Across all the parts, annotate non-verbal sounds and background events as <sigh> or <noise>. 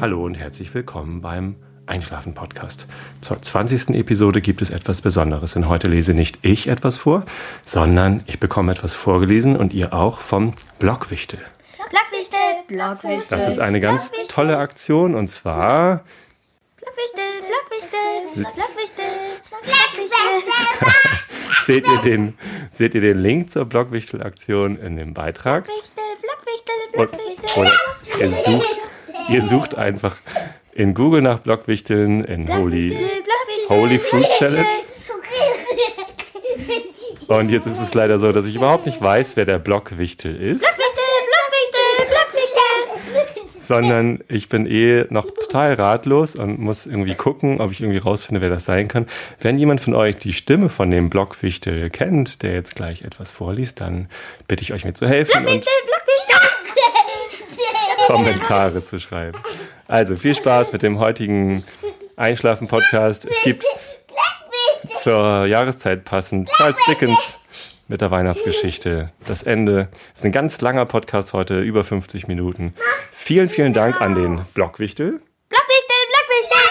Hallo und herzlich willkommen beim Einschlafen Podcast. Zur 20. Episode gibt es etwas Besonderes, denn heute lese nicht ich etwas vor, sondern ich bekomme etwas vorgelesen und ihr auch vom Blockwichtel. Blockwichtel, Blockwichtel. Das ist eine ganz tolle Aktion und zwar Blockwichtel, Blockwichtel, Blockwichtel, <laughs> Blockwichtel. seht ihr den, seht ihr den Link zur Blockwichtel-Aktion in dem Beitrag. Blockwichtel, Blockwichtel, Und, Blockwichtel. oder ihr sucht, ihr sucht einfach in Google nach Blockwichteln in Holy, Blockwichtel. Holy Fruit Salad. Und jetzt ist es leider so, dass ich überhaupt nicht weiß, wer der Blockwichtel ist, Blockwichtel, Blockwichtel, Blockwichtel. sondern ich bin eh noch total ratlos und muss irgendwie gucken, ob ich irgendwie rausfinde, wer das sein kann. Wenn jemand von euch die Stimme von dem Blockwichtel kennt, der jetzt gleich etwas vorliest, dann bitte ich euch mir zu helfen und Blockwichtel. Kommentare zu schreiben. Also viel Spaß mit dem heutigen Einschlafen-Podcast. Es gibt zur Jahreszeit passend Charles Dickens mit der Weihnachtsgeschichte. Das Ende ist ein ganz langer Podcast heute, über 50 Minuten. Vielen, vielen Dank an den Blockwichtel. Blockwichtel, Blockwichtel,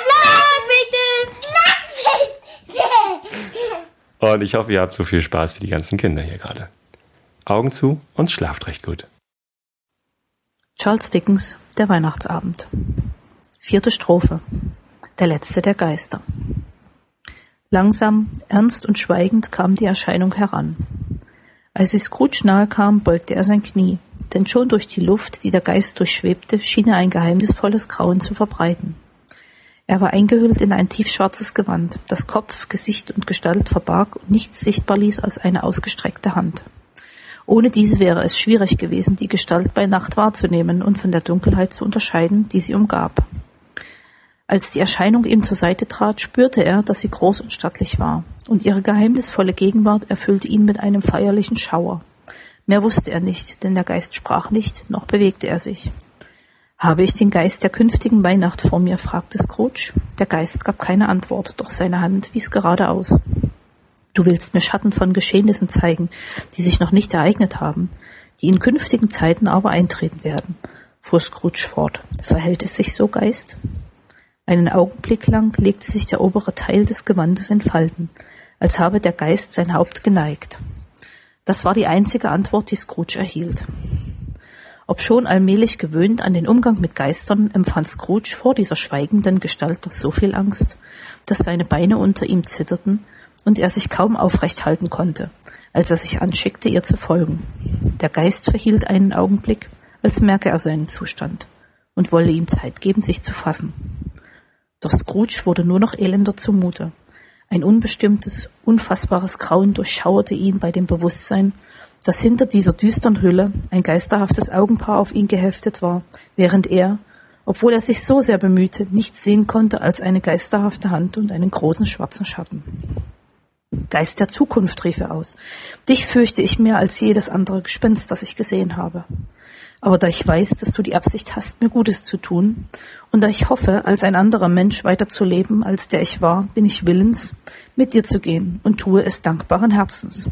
Blockwichtel. Und ich hoffe, ihr habt so viel Spaß wie die ganzen Kinder hier gerade. Augen zu und schlaft recht gut. Charles Dickens, Der Weihnachtsabend. Vierte Strophe. Der letzte der Geister. Langsam, ernst und schweigend kam die Erscheinung heran. Als sie Scrooge nahe kam, beugte er sein Knie, denn schon durch die Luft, die der Geist durchschwebte, schien er ein geheimnisvolles Grauen zu verbreiten. Er war eingehüllt in ein tiefschwarzes Gewand, das Kopf, Gesicht und Gestalt verbarg und nichts sichtbar ließ als eine ausgestreckte Hand. Ohne diese wäre es schwierig gewesen, die Gestalt bei Nacht wahrzunehmen und von der Dunkelheit zu unterscheiden, die sie umgab. Als die Erscheinung ihm zur Seite trat, spürte er, dass sie groß und stattlich war, und ihre geheimnisvolle Gegenwart erfüllte ihn mit einem feierlichen Schauer. Mehr wusste er nicht, denn der Geist sprach nicht, noch bewegte er sich. Habe ich den Geist der künftigen Weihnacht vor mir? fragte Scrooge. Der Geist gab keine Antwort, doch seine Hand wies geradeaus. Du willst mir Schatten von Geschehnissen zeigen, die sich noch nicht ereignet haben, die in künftigen Zeiten aber eintreten werden, fuhr Scrooge fort. Verhält es sich so, Geist? Einen Augenblick lang legte sich der obere Teil des Gewandes in Falten, als habe der Geist sein Haupt geneigt. Das war die einzige Antwort, die Scrooge erhielt. Obschon allmählich gewöhnt an den Umgang mit Geistern, empfand Scrooge vor dieser schweigenden Gestalt doch so viel Angst, dass seine Beine unter ihm zitterten und er sich kaum aufrecht halten konnte, als er sich anschickte, ihr zu folgen. Der Geist verhielt einen Augenblick, als merke er seinen Zustand und wolle ihm Zeit geben, sich zu fassen. Doch Scrooge wurde nur noch elender zumute. Ein unbestimmtes, unfassbares Grauen durchschauerte ihn bei dem Bewusstsein, dass hinter dieser düstern Hülle ein geisterhaftes Augenpaar auf ihn geheftet war, während er, obwohl er sich so sehr bemühte, nichts sehen konnte als eine geisterhafte Hand und einen großen schwarzen Schatten. Geist der Zukunft, rief er aus. Dich fürchte ich mehr als jedes andere Gespenst, das ich gesehen habe. Aber da ich weiß, dass du die Absicht hast, mir Gutes zu tun, und da ich hoffe, als ein anderer Mensch weiterzuleben, als der ich war, bin ich willens, mit dir zu gehen und tue es dankbaren Herzens.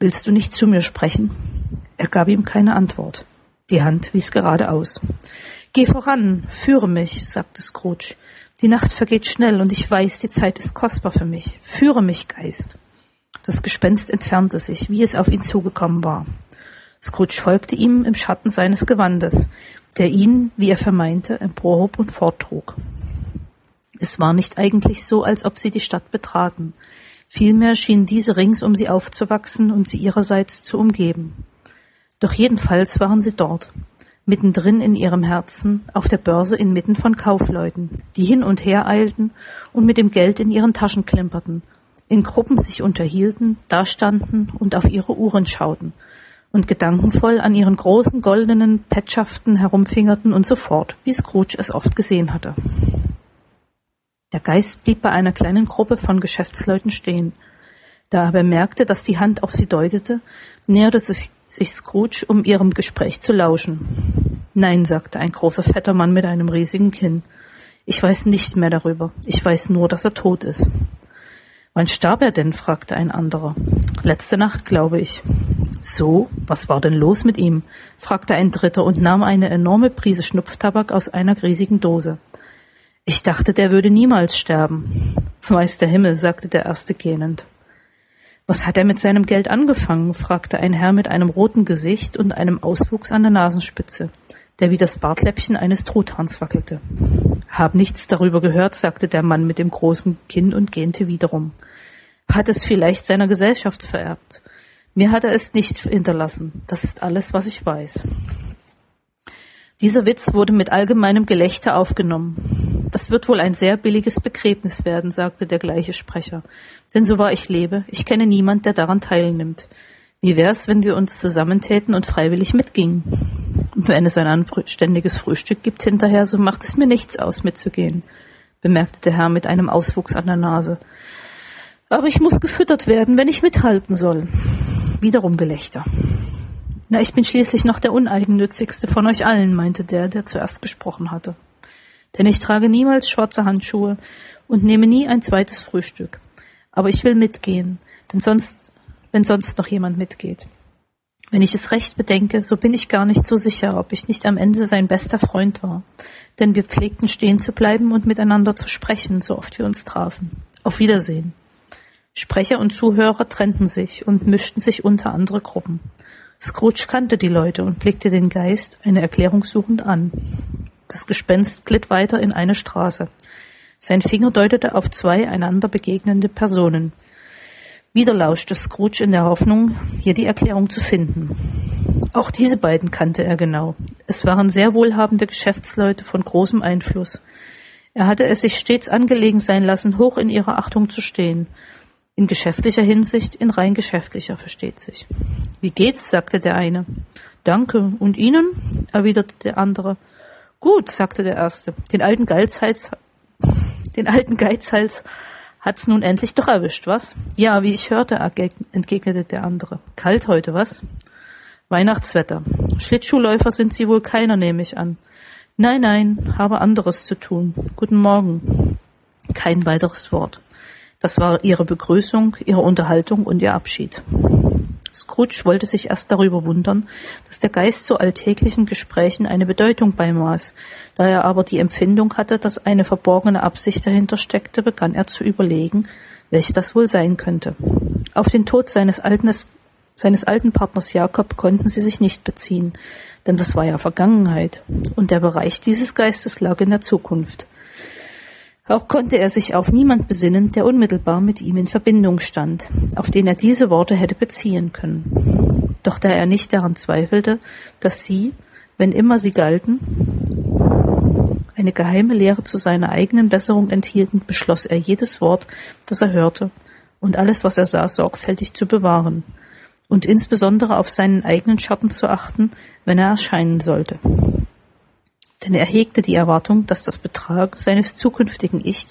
Willst du nicht zu mir sprechen? Er gab ihm keine Antwort. Die Hand wies geradeaus. Geh voran, führe mich, sagte Scrooge. Die Nacht vergeht schnell und ich weiß, die Zeit ist kostbar für mich. Führe mich, Geist. Das Gespenst entfernte sich, wie es auf ihn zugekommen war. Scrooge folgte ihm im Schatten seines Gewandes, der ihn, wie er vermeinte, emporhob und forttrug. Es war nicht eigentlich so, als ob sie die Stadt betraten. Vielmehr schien diese rings um sie aufzuwachsen und sie ihrerseits zu umgeben. Doch jedenfalls waren sie dort, mittendrin in ihrem Herzen, auf der Börse inmitten von Kaufleuten, die hin und her eilten und mit dem Geld in ihren Taschen klimperten, in Gruppen sich unterhielten, dastanden und auf ihre Uhren schauten und gedankenvoll an ihren großen goldenen Petschaften herumfingerten und so fort, wie Scrooge es oft gesehen hatte. Der Geist blieb bei einer kleinen Gruppe von Geschäftsleuten stehen. Da er bemerkte, dass die Hand auf sie deutete, näherte sich, sich Scrooge, um ihrem Gespräch zu lauschen. Nein, sagte ein großer fetter Mann mit einem riesigen Kinn. Ich weiß nicht mehr darüber. Ich weiß nur, dass er tot ist. Wann starb er denn? fragte ein anderer. Letzte Nacht, glaube ich. So, was war denn los mit ihm? fragte ein dritter und nahm eine enorme Prise Schnupftabak aus einer riesigen Dose. Ich dachte, der würde niemals sterben. Weiß der Himmel, sagte der Erste gähnend. Was hat er mit seinem Geld angefangen? fragte ein Herr mit einem roten Gesicht und einem Auswuchs an der Nasenspitze, der wie das Bartläppchen eines Truthahns wackelte. Hab nichts darüber gehört, sagte der Mann mit dem großen Kinn und gähnte wiederum. Hat es vielleicht seiner Gesellschaft vererbt? Mir hat er es nicht hinterlassen. Das ist alles, was ich weiß. Dieser Witz wurde mit allgemeinem Gelächter aufgenommen. Das wird wohl ein sehr billiges Begräbnis werden, sagte der gleiche Sprecher. Denn so wahr ich lebe, ich kenne niemand, der daran teilnimmt. Wie wär's, wenn wir uns zusammentäten und freiwillig mitgingen? Wenn es ein anständiges Frühstück gibt hinterher, so macht es mir nichts aus, mitzugehen, bemerkte der Herr mit einem Auswuchs an der Nase. Aber ich muss gefüttert werden, wenn ich mithalten soll. Wiederum Gelächter. Na, ich bin schließlich noch der uneigennützigste von euch allen, meinte der, der zuerst gesprochen hatte. Denn ich trage niemals schwarze Handschuhe und nehme nie ein zweites Frühstück. Aber ich will mitgehen, denn sonst, wenn sonst noch jemand mitgeht. Wenn ich es recht bedenke, so bin ich gar nicht so sicher, ob ich nicht am Ende sein bester Freund war. Denn wir pflegten stehen zu bleiben und miteinander zu sprechen, so oft wir uns trafen. Auf Wiedersehen. Sprecher und Zuhörer trennten sich und mischten sich unter andere Gruppen. Scrooge kannte die Leute und blickte den Geist eine Erklärung suchend an. Das Gespenst glitt weiter in eine Straße. Sein Finger deutete auf zwei einander begegnende Personen. Wieder lauschte Scrooge in der Hoffnung, hier die Erklärung zu finden. Auch diese beiden kannte er genau. Es waren sehr wohlhabende Geschäftsleute von großem Einfluss. Er hatte es sich stets angelegen sein lassen, hoch in ihrer Achtung zu stehen – in geschäftlicher Hinsicht, in rein geschäftlicher, versteht sich. Wie geht's? sagte der eine. Danke. Und Ihnen? erwiderte der andere. Gut, sagte der erste. Den alten Geizhals, den alten Geizhals hat's nun endlich doch erwischt, was? Ja, wie ich hörte, entgegnete der andere. Kalt heute, was? Weihnachtswetter. Schlittschuhläufer sind Sie wohl keiner, nehme ich an. Nein, nein, habe anderes zu tun. Guten Morgen. Kein weiteres Wort. Das war ihre Begrüßung, ihre Unterhaltung und ihr Abschied. Scrooge wollte sich erst darüber wundern, dass der Geist so alltäglichen Gesprächen eine Bedeutung beimaß. Da er aber die Empfindung hatte, dass eine verborgene Absicht dahinter steckte, begann er zu überlegen, welche das wohl sein könnte. Auf den Tod seines alten, seines alten Partners Jakob konnten sie sich nicht beziehen, denn das war ja Vergangenheit, und der Bereich dieses Geistes lag in der Zukunft. Auch konnte er sich auf niemand besinnen, der unmittelbar mit ihm in Verbindung stand, auf den er diese Worte hätte beziehen können. Doch da er nicht daran zweifelte, dass sie, wenn immer sie galten, eine geheime Lehre zu seiner eigenen Besserung enthielten, beschloss er jedes Wort, das er hörte, und alles, was er sah, sorgfältig zu bewahren, und insbesondere auf seinen eigenen Schatten zu achten, wenn er erscheinen sollte denn er hegte die Erwartung, dass das Betragen seines zukünftigen Ich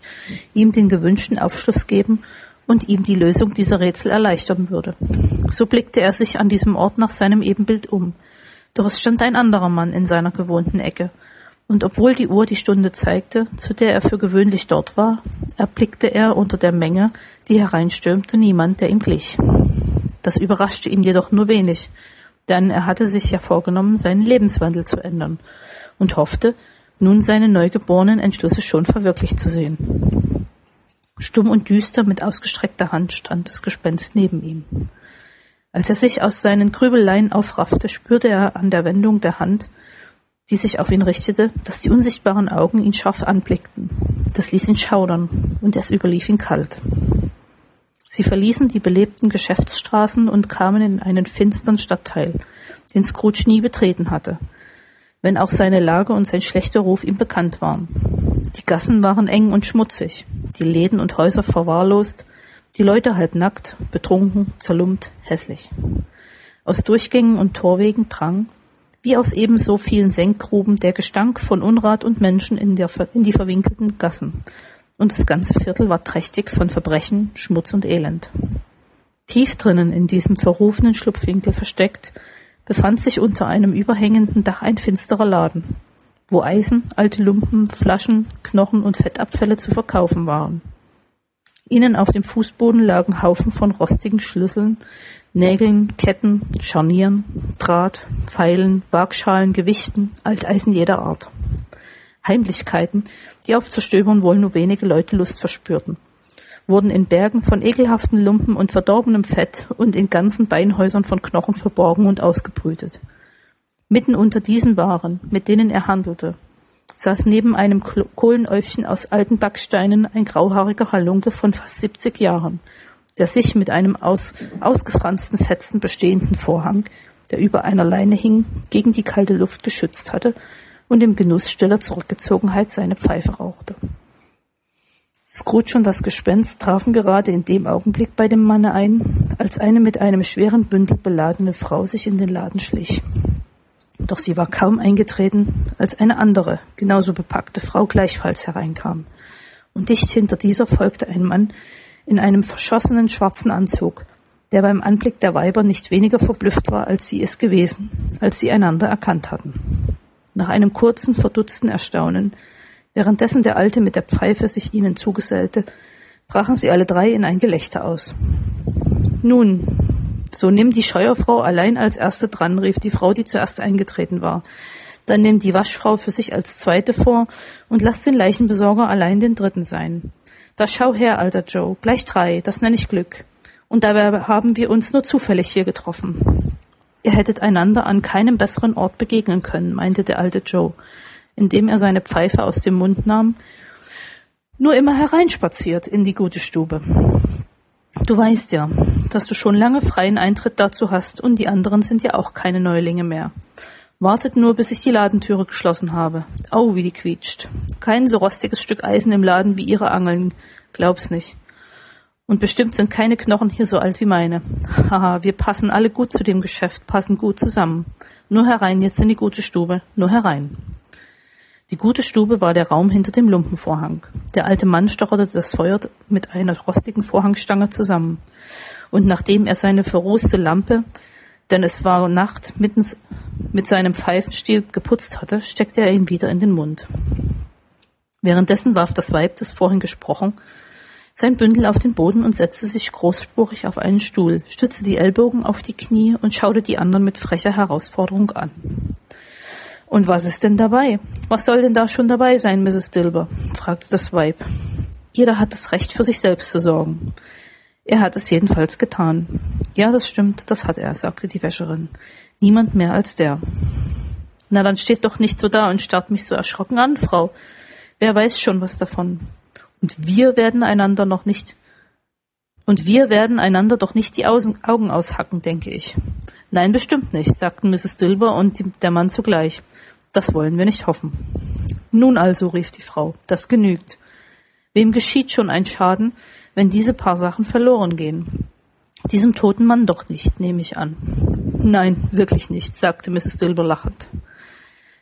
ihm den gewünschten Aufschluss geben und ihm die Lösung dieser Rätsel erleichtern würde. So blickte er sich an diesem Ort nach seinem Ebenbild um. Doch es stand ein anderer Mann in seiner gewohnten Ecke, und obwohl die Uhr die Stunde zeigte, zu der er für gewöhnlich dort war, erblickte er unter der Menge, die hereinstürmte, niemand, der ihm glich. Das überraschte ihn jedoch nur wenig, denn er hatte sich ja vorgenommen, seinen Lebenswandel zu ändern und hoffte, nun seine neugeborenen Entschlüsse schon verwirklicht zu sehen. Stumm und düster mit ausgestreckter Hand stand das Gespenst neben ihm. Als er sich aus seinen Grübeleien aufraffte, spürte er an der Wendung der Hand, die sich auf ihn richtete, dass die unsichtbaren Augen ihn scharf anblickten. Das ließ ihn schaudern, und es überlief ihn kalt. Sie verließen die belebten Geschäftsstraßen und kamen in einen finstern Stadtteil, den Scrooge nie betreten hatte, wenn auch seine Lage und sein schlechter Ruf ihm bekannt waren. Die Gassen waren eng und schmutzig, die Läden und Häuser verwahrlost, die Leute halb nackt, betrunken, zerlumpt, hässlich. Aus Durchgängen und Torwegen drang, wie aus ebenso vielen Senkgruben, der Gestank von Unrat und Menschen in, der, in die verwinkelten Gassen, und das ganze Viertel war trächtig von Verbrechen, Schmutz und Elend. Tief drinnen in diesem verrufenen Schlupfwinkel versteckt, befand sich unter einem überhängenden Dach ein finsterer Laden, wo Eisen, alte Lumpen, Flaschen, Knochen und Fettabfälle zu verkaufen waren. Innen auf dem Fußboden lagen Haufen von rostigen Schlüsseln, Nägeln, Ketten, Scharnieren, Draht, Pfeilen, Waagschalen, Gewichten, Alteisen jeder Art. Heimlichkeiten, die auf Zerstöbern wohl nur wenige Leute Lust verspürten, wurden in Bergen von ekelhaften Lumpen und verdorbenem Fett und in ganzen Beinhäusern von Knochen verborgen und ausgebrütet. Mitten unter diesen Waren, mit denen er handelte, saß neben einem Kohlenäufchen aus alten Backsteinen ein grauhaariger Halunke von fast 70 Jahren, der sich mit einem aus ausgefransten Fetzen bestehenden Vorhang, der über einer Leine hing, gegen die kalte Luft geschützt hatte und im Genuss stiller Zurückgezogenheit seine Pfeife rauchte. Scrooge und das Gespenst trafen gerade in dem Augenblick bei dem Manne ein, als eine mit einem schweren Bündel beladene Frau sich in den Laden schlich. Doch sie war kaum eingetreten, als eine andere, genauso bepackte Frau gleichfalls hereinkam. Und dicht hinter dieser folgte ein Mann in einem verschossenen schwarzen Anzug, der beim Anblick der Weiber nicht weniger verblüfft war, als sie es gewesen, als sie einander erkannt hatten. Nach einem kurzen, verdutzten Erstaunen, währenddessen der Alte mit der Pfeife sich ihnen zugesellte, brachen sie alle drei in ein Gelächter aus. Nun, so nimm die Scheuerfrau allein als erste dran, rief die Frau, die zuerst eingetreten war. Dann nimm die Waschfrau für sich als zweite vor und lass den Leichenbesorger allein den dritten sein. Da schau her, alter Joe, gleich drei, das nenne ich Glück. Und dabei haben wir uns nur zufällig hier getroffen. Ihr hättet einander an keinem besseren Ort begegnen können, meinte der alte Joe, indem er seine Pfeife aus dem Mund nahm, nur immer hereinspaziert in die gute Stube. Du weißt ja, dass du schon lange freien Eintritt dazu hast und die anderen sind ja auch keine Neulinge mehr. Wartet nur, bis ich die Ladentüre geschlossen habe. Au, wie die quietscht. Kein so rostiges Stück Eisen im Laden wie ihre Angeln. Glaub's nicht. Und bestimmt sind keine Knochen hier so alt wie meine. Haha, wir passen alle gut zu dem Geschäft, passen gut zusammen. Nur herein jetzt in die gute Stube, nur herein. Die gute Stube war der Raum hinter dem Lumpenvorhang. Der alte Mann stocherte das Feuer mit einer rostigen Vorhangstange zusammen. Und nachdem er seine verroste Lampe, denn es war Nacht, mittens mit seinem Pfeifenstiel geputzt hatte, steckte er ihn wieder in den Mund. Währenddessen warf das Weib, das vorhin gesprochen, sein Bündel auf den Boden und setzte sich großspurig auf einen Stuhl, stützte die Ellbogen auf die Knie und schaute die anderen mit frecher Herausforderung an. Und was ist denn dabei? Was soll denn da schon dabei sein, Mrs. Dilber? fragte das Weib. Jeder hat das Recht, für sich selbst zu sorgen. Er hat es jedenfalls getan. Ja, das stimmt, das hat er, sagte die Wäscherin. Niemand mehr als der. Na, dann steht doch nicht so da und starrt mich so erschrocken an, Frau. Wer weiß schon was davon. Und wir werden einander noch nicht und wir werden einander doch nicht die Augen aushacken, denke ich. Nein, bestimmt nicht, sagten Mrs. Dilber und der Mann zugleich. Das wollen wir nicht hoffen. Nun also, rief die Frau, das genügt. Wem geschieht schon ein Schaden, wenn diese paar Sachen verloren gehen? Diesem toten Mann doch nicht, nehme ich an. Nein, wirklich nicht, sagte Mrs. Dilber lachend.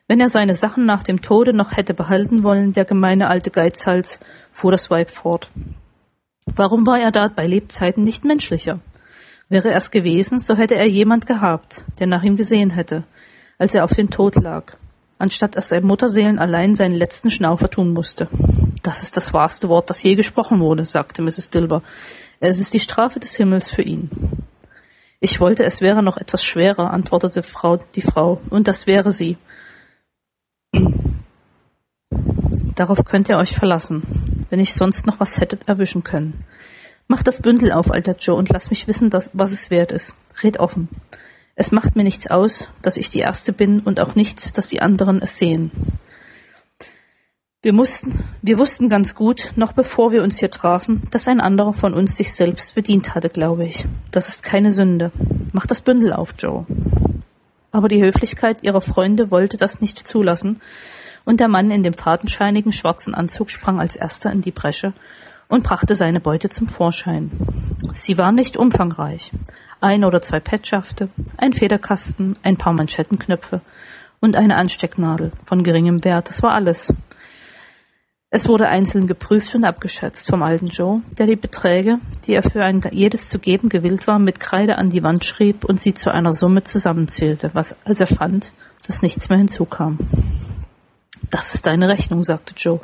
Wenn er seine Sachen nach dem Tode noch hätte behalten wollen, der gemeine alte Geizhals, fuhr das Weib fort. Warum war er da bei Lebzeiten nicht menschlicher? Wäre er's gewesen, so hätte er jemand gehabt, der nach ihm gesehen hätte, als er auf den Tod lag, anstatt dass er Mutterseelen allein seinen letzten Schnaufer tun musste. Das ist das wahrste Wort, das je gesprochen wurde, sagte Mrs. Dilber. Es ist die Strafe des Himmels für ihn. Ich wollte, es wäre noch etwas schwerer, antwortete Frau, die Frau, und das wäre sie. Darauf könnt ihr euch verlassen, wenn ich sonst noch was hättet erwischen können. Mach das Bündel auf, alter Joe, und lass mich wissen, dass, was es wert ist. Red offen. Es macht mir nichts aus, dass ich die Erste bin und auch nichts, dass die anderen es sehen. Wir mussten, wir wussten ganz gut, noch bevor wir uns hier trafen, dass ein anderer von uns sich selbst bedient hatte, glaube ich. Das ist keine Sünde. Mach das Bündel auf, Joe. Aber die Höflichkeit ihrer Freunde wollte das nicht zulassen, und der Mann in dem fadenscheinigen schwarzen Anzug sprang als erster in die Bresche und brachte seine Beute zum Vorschein. Sie war nicht umfangreich. Ein oder zwei Petschafte, ein Federkasten, ein paar Manschettenknöpfe und eine Anstecknadel von geringem Wert, das war alles. Es wurde einzeln geprüft und abgeschätzt vom alten Joe, der die Beträge, die er für ein jedes zu geben gewillt war, mit Kreide an die Wand schrieb und sie zu einer Summe zusammenzählte, was, als er fand, dass nichts mehr hinzukam. Das ist deine Rechnung, sagte Joe.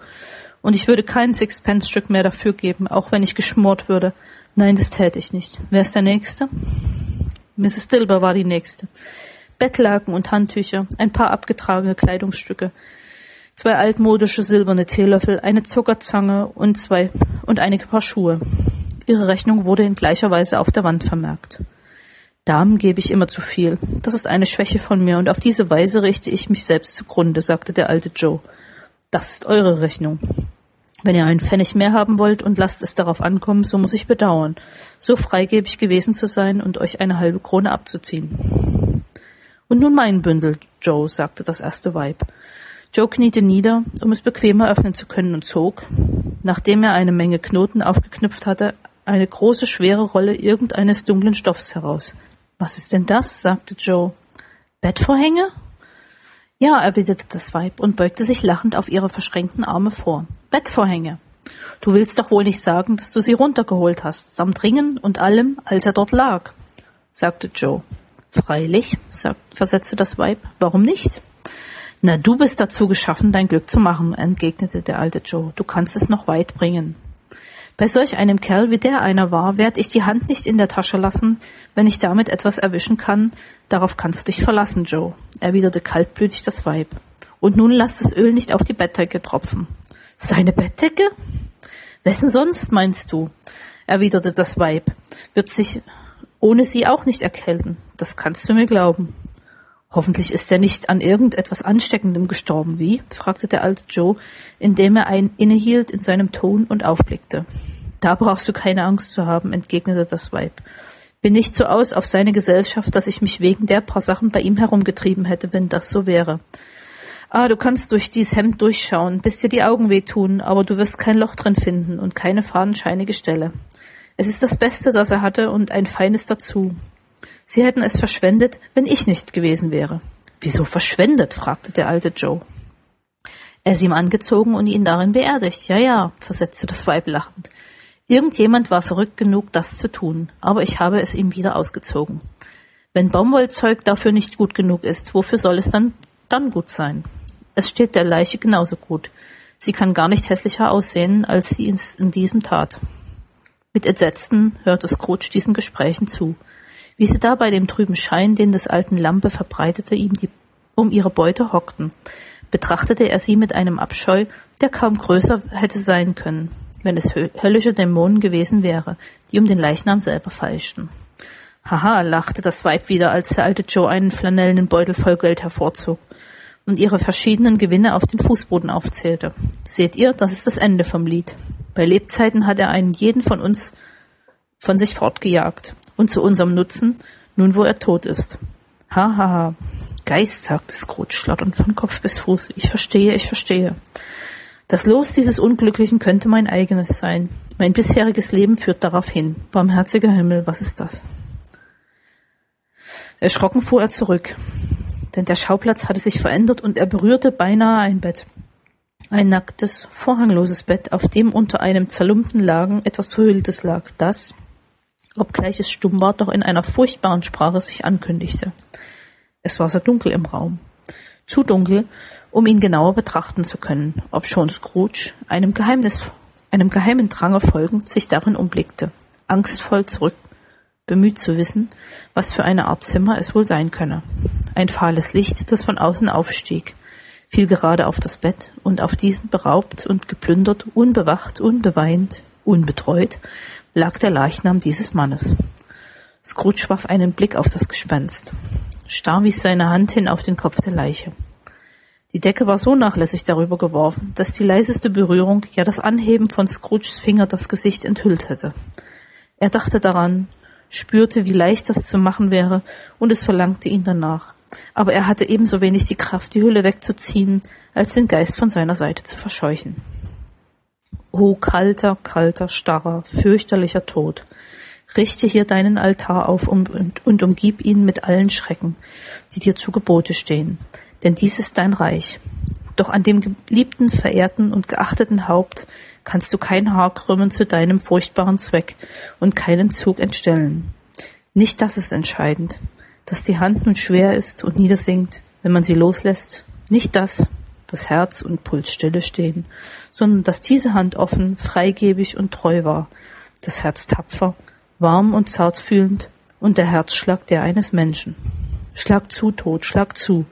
Und ich würde kein Sixpence-Stück mehr dafür geben, auch wenn ich geschmort würde. Nein, das täte ich nicht. Wer ist der Nächste? Mrs. Dilber war die Nächste. Bettlaken und Handtücher, ein paar abgetragene Kleidungsstücke. zwei altmodische silberne Teelöffel, eine Zuckerzange und zwei und einige Paar Schuhe. Ihre Rechnung wurde in gleicher Weise auf der Wand vermerkt. Damen gebe ich immer zu viel. Das ist eine Schwäche von mir und auf diese Weise richte ich mich selbst zugrunde, sagte der alte Joe. Das ist eure Rechnung. Wenn ihr einen Pfennig mehr haben wollt und lasst es darauf ankommen, so muss ich bedauern, so freigebig gewesen zu sein und euch eine halbe Krone abzuziehen. Und nun mein Bündel, Joe, sagte das erste Weib. Joe kniete nieder, um es bequemer öffnen zu können und zog, nachdem er eine Menge Knoten aufgeknüpft hatte, eine große schwere Rolle irgendeines dunklen Stoffs heraus. Was ist denn das? sagte Joe. Bettvorhänge? Ja, erwiderte das Weib und beugte sich lachend auf ihre verschränkten Arme vor. Bettvorhänge. Du willst doch wohl nicht sagen, dass du sie runtergeholt hast, samt Ringen und allem, als er dort lag, sagte Joe. Freilich, sagt, versetzte das Weib. Warum nicht? Na, du bist dazu geschaffen, dein Glück zu machen, entgegnete der alte Joe. Du kannst es noch weit bringen. Bei solch einem Kerl, wie der einer war, werd ich die Hand nicht in der Tasche lassen, wenn ich damit etwas erwischen kann. Darauf kannst du dich verlassen, Joe, erwiderte kaltblütig das Weib. Und nun lass das Öl nicht auf die Bettdecke tropfen. Seine Bettdecke? Wessen sonst, meinst du? erwiderte das Weib. Wird sich ohne sie auch nicht erkälten. Das kannst du mir glauben. Hoffentlich ist er nicht an irgendetwas Ansteckendem gestorben, wie? fragte der alte Joe, indem er ein innehielt in seinem Ton und aufblickte. Da brauchst du keine Angst zu haben, entgegnete das Weib. Bin nicht so aus auf seine Gesellschaft, dass ich mich wegen der paar Sachen bei ihm herumgetrieben hätte, wenn das so wäre. Ah, du kannst durch dies Hemd durchschauen, bis dir die Augen wehtun, aber du wirst kein Loch drin finden und keine fadenscheinige Stelle. Es ist das Beste, das er hatte und ein feines dazu. Sie hätten es verschwendet, wenn ich nicht gewesen wäre. Wieso verschwendet? fragte der alte Joe. Er sie ihm angezogen und ihn darin beerdigt. Ja, ja, versetzte das Weib lachend. Irgendjemand war verrückt genug, das zu tun, aber ich habe es ihm wieder ausgezogen. Wenn Baumwollzeug dafür nicht gut genug ist, wofür soll es dann, dann gut sein? Es steht der Leiche genauso gut. Sie kann gar nicht hässlicher aussehen, als sie es in diesem tat. Mit Entsetzen hörte Scrooge diesen Gesprächen zu. Wie sie da bei dem trüben Schein, den des alten Lampe verbreitete, ihm die, um ihre Beute hockten, betrachtete er sie mit einem Abscheu, der kaum größer hätte sein können, wenn es höllische Dämonen gewesen wäre, die um den Leichnam selber feilschten. Haha, lachte das Weib wieder, als der alte Joe einen flanellenen Beutel voll Geld hervorzog und ihre verschiedenen Gewinne auf den Fußboden aufzählte. Seht ihr, das ist das Ende vom Lied. Bei Lebzeiten hat er einen jeden von uns von sich fortgejagt und zu unserem Nutzen, nun wo er tot ist. Ha, ha, ha. Geist, sagte Scrooge, schlotternd von Kopf bis Fuß. Ich verstehe, ich verstehe. Das Los dieses Unglücklichen könnte mein eigenes sein. Mein bisheriges Leben führt darauf hin. Barmherziger Himmel, was ist das? Erschrocken fuhr er zurück, denn der Schauplatz hatte sich verändert und er berührte beinahe ein Bett. Ein nacktes, vorhangloses Bett, auf dem unter einem zerlumpten Lagen etwas Verhülltes lag, das, obgleich es stumm war, doch in einer furchtbaren Sprache sich ankündigte. Es war sehr dunkel im Raum. Zu dunkel, um ihn genauer betrachten zu können, obschon Scrooge, einem Geheimnis, einem geheimen Drange folgend, sich darin umblickte, angstvoll zurück, bemüht zu wissen, was für eine Art Zimmer es wohl sein könne. Ein fahles Licht, das von außen aufstieg, fiel gerade auf das Bett, und auf diesem beraubt und geplündert, unbewacht, unbeweint, unbetreut, lag der Leichnam dieses Mannes. Scrooge warf einen Blick auf das Gespenst. Starr wies seine Hand hin auf den Kopf der Leiche. Die Decke war so nachlässig darüber geworfen, dass die leiseste Berührung, ja das Anheben von Scrooges Finger das Gesicht enthüllt hätte. Er dachte daran, spürte, wie leicht das zu machen wäre, und es verlangte ihn danach. Aber er hatte ebenso wenig die Kraft, die Hülle wegzuziehen, als den Geist von seiner Seite zu verscheuchen. O kalter, kalter, starrer, fürchterlicher Tod, richte hier deinen Altar auf und, umgib ihn mit allen Schrecken, die dir zu Gebote stehen, denn dies ist dein Reich. Doch an dem geliebten, verehrten und geachteten Haupt kannst du kein Haar krümmen zu deinem furchtbaren Zweck und keinen Zug entstellen. Nicht das ist entscheidend, dass die Hand nun schwer ist und niedersinkt, wenn man sie loslässt. Nicht das, dass Herz und Puls stille stehen, sondern dass diese Hand offen, freigebig und treu war, das Herz tapfer, warm und zartfühlend und der Herzschlag der eines Menschen. Schlag zu, Tod, schlag zu.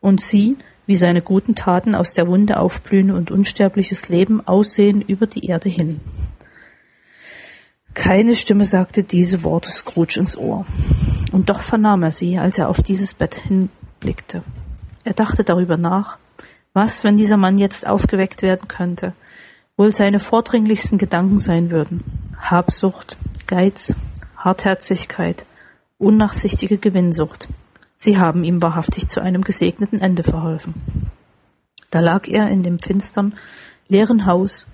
Und sieh, wie seine guten Taten aus der Wunde aufblühen und unsterbliches Leben aussehen über die Erde hin. Keine Stimme sagte diese Worte Scrooge ins Ohr. Und doch vernahm er sie, als er auf dieses Bett hinblickte. Er dachte darüber nach, was, wenn dieser Mann jetzt aufgeweckt werden könnte, wohl seine vordringlichsten Gedanken sein würden. Habsucht, Geiz, Hartherzigkeit, unnachsichtige Gewinnsucht. Sie haben ihm wahrhaftig zu einem gesegneten Ende verholfen. Da lag er in dem finstern, leeren Haus,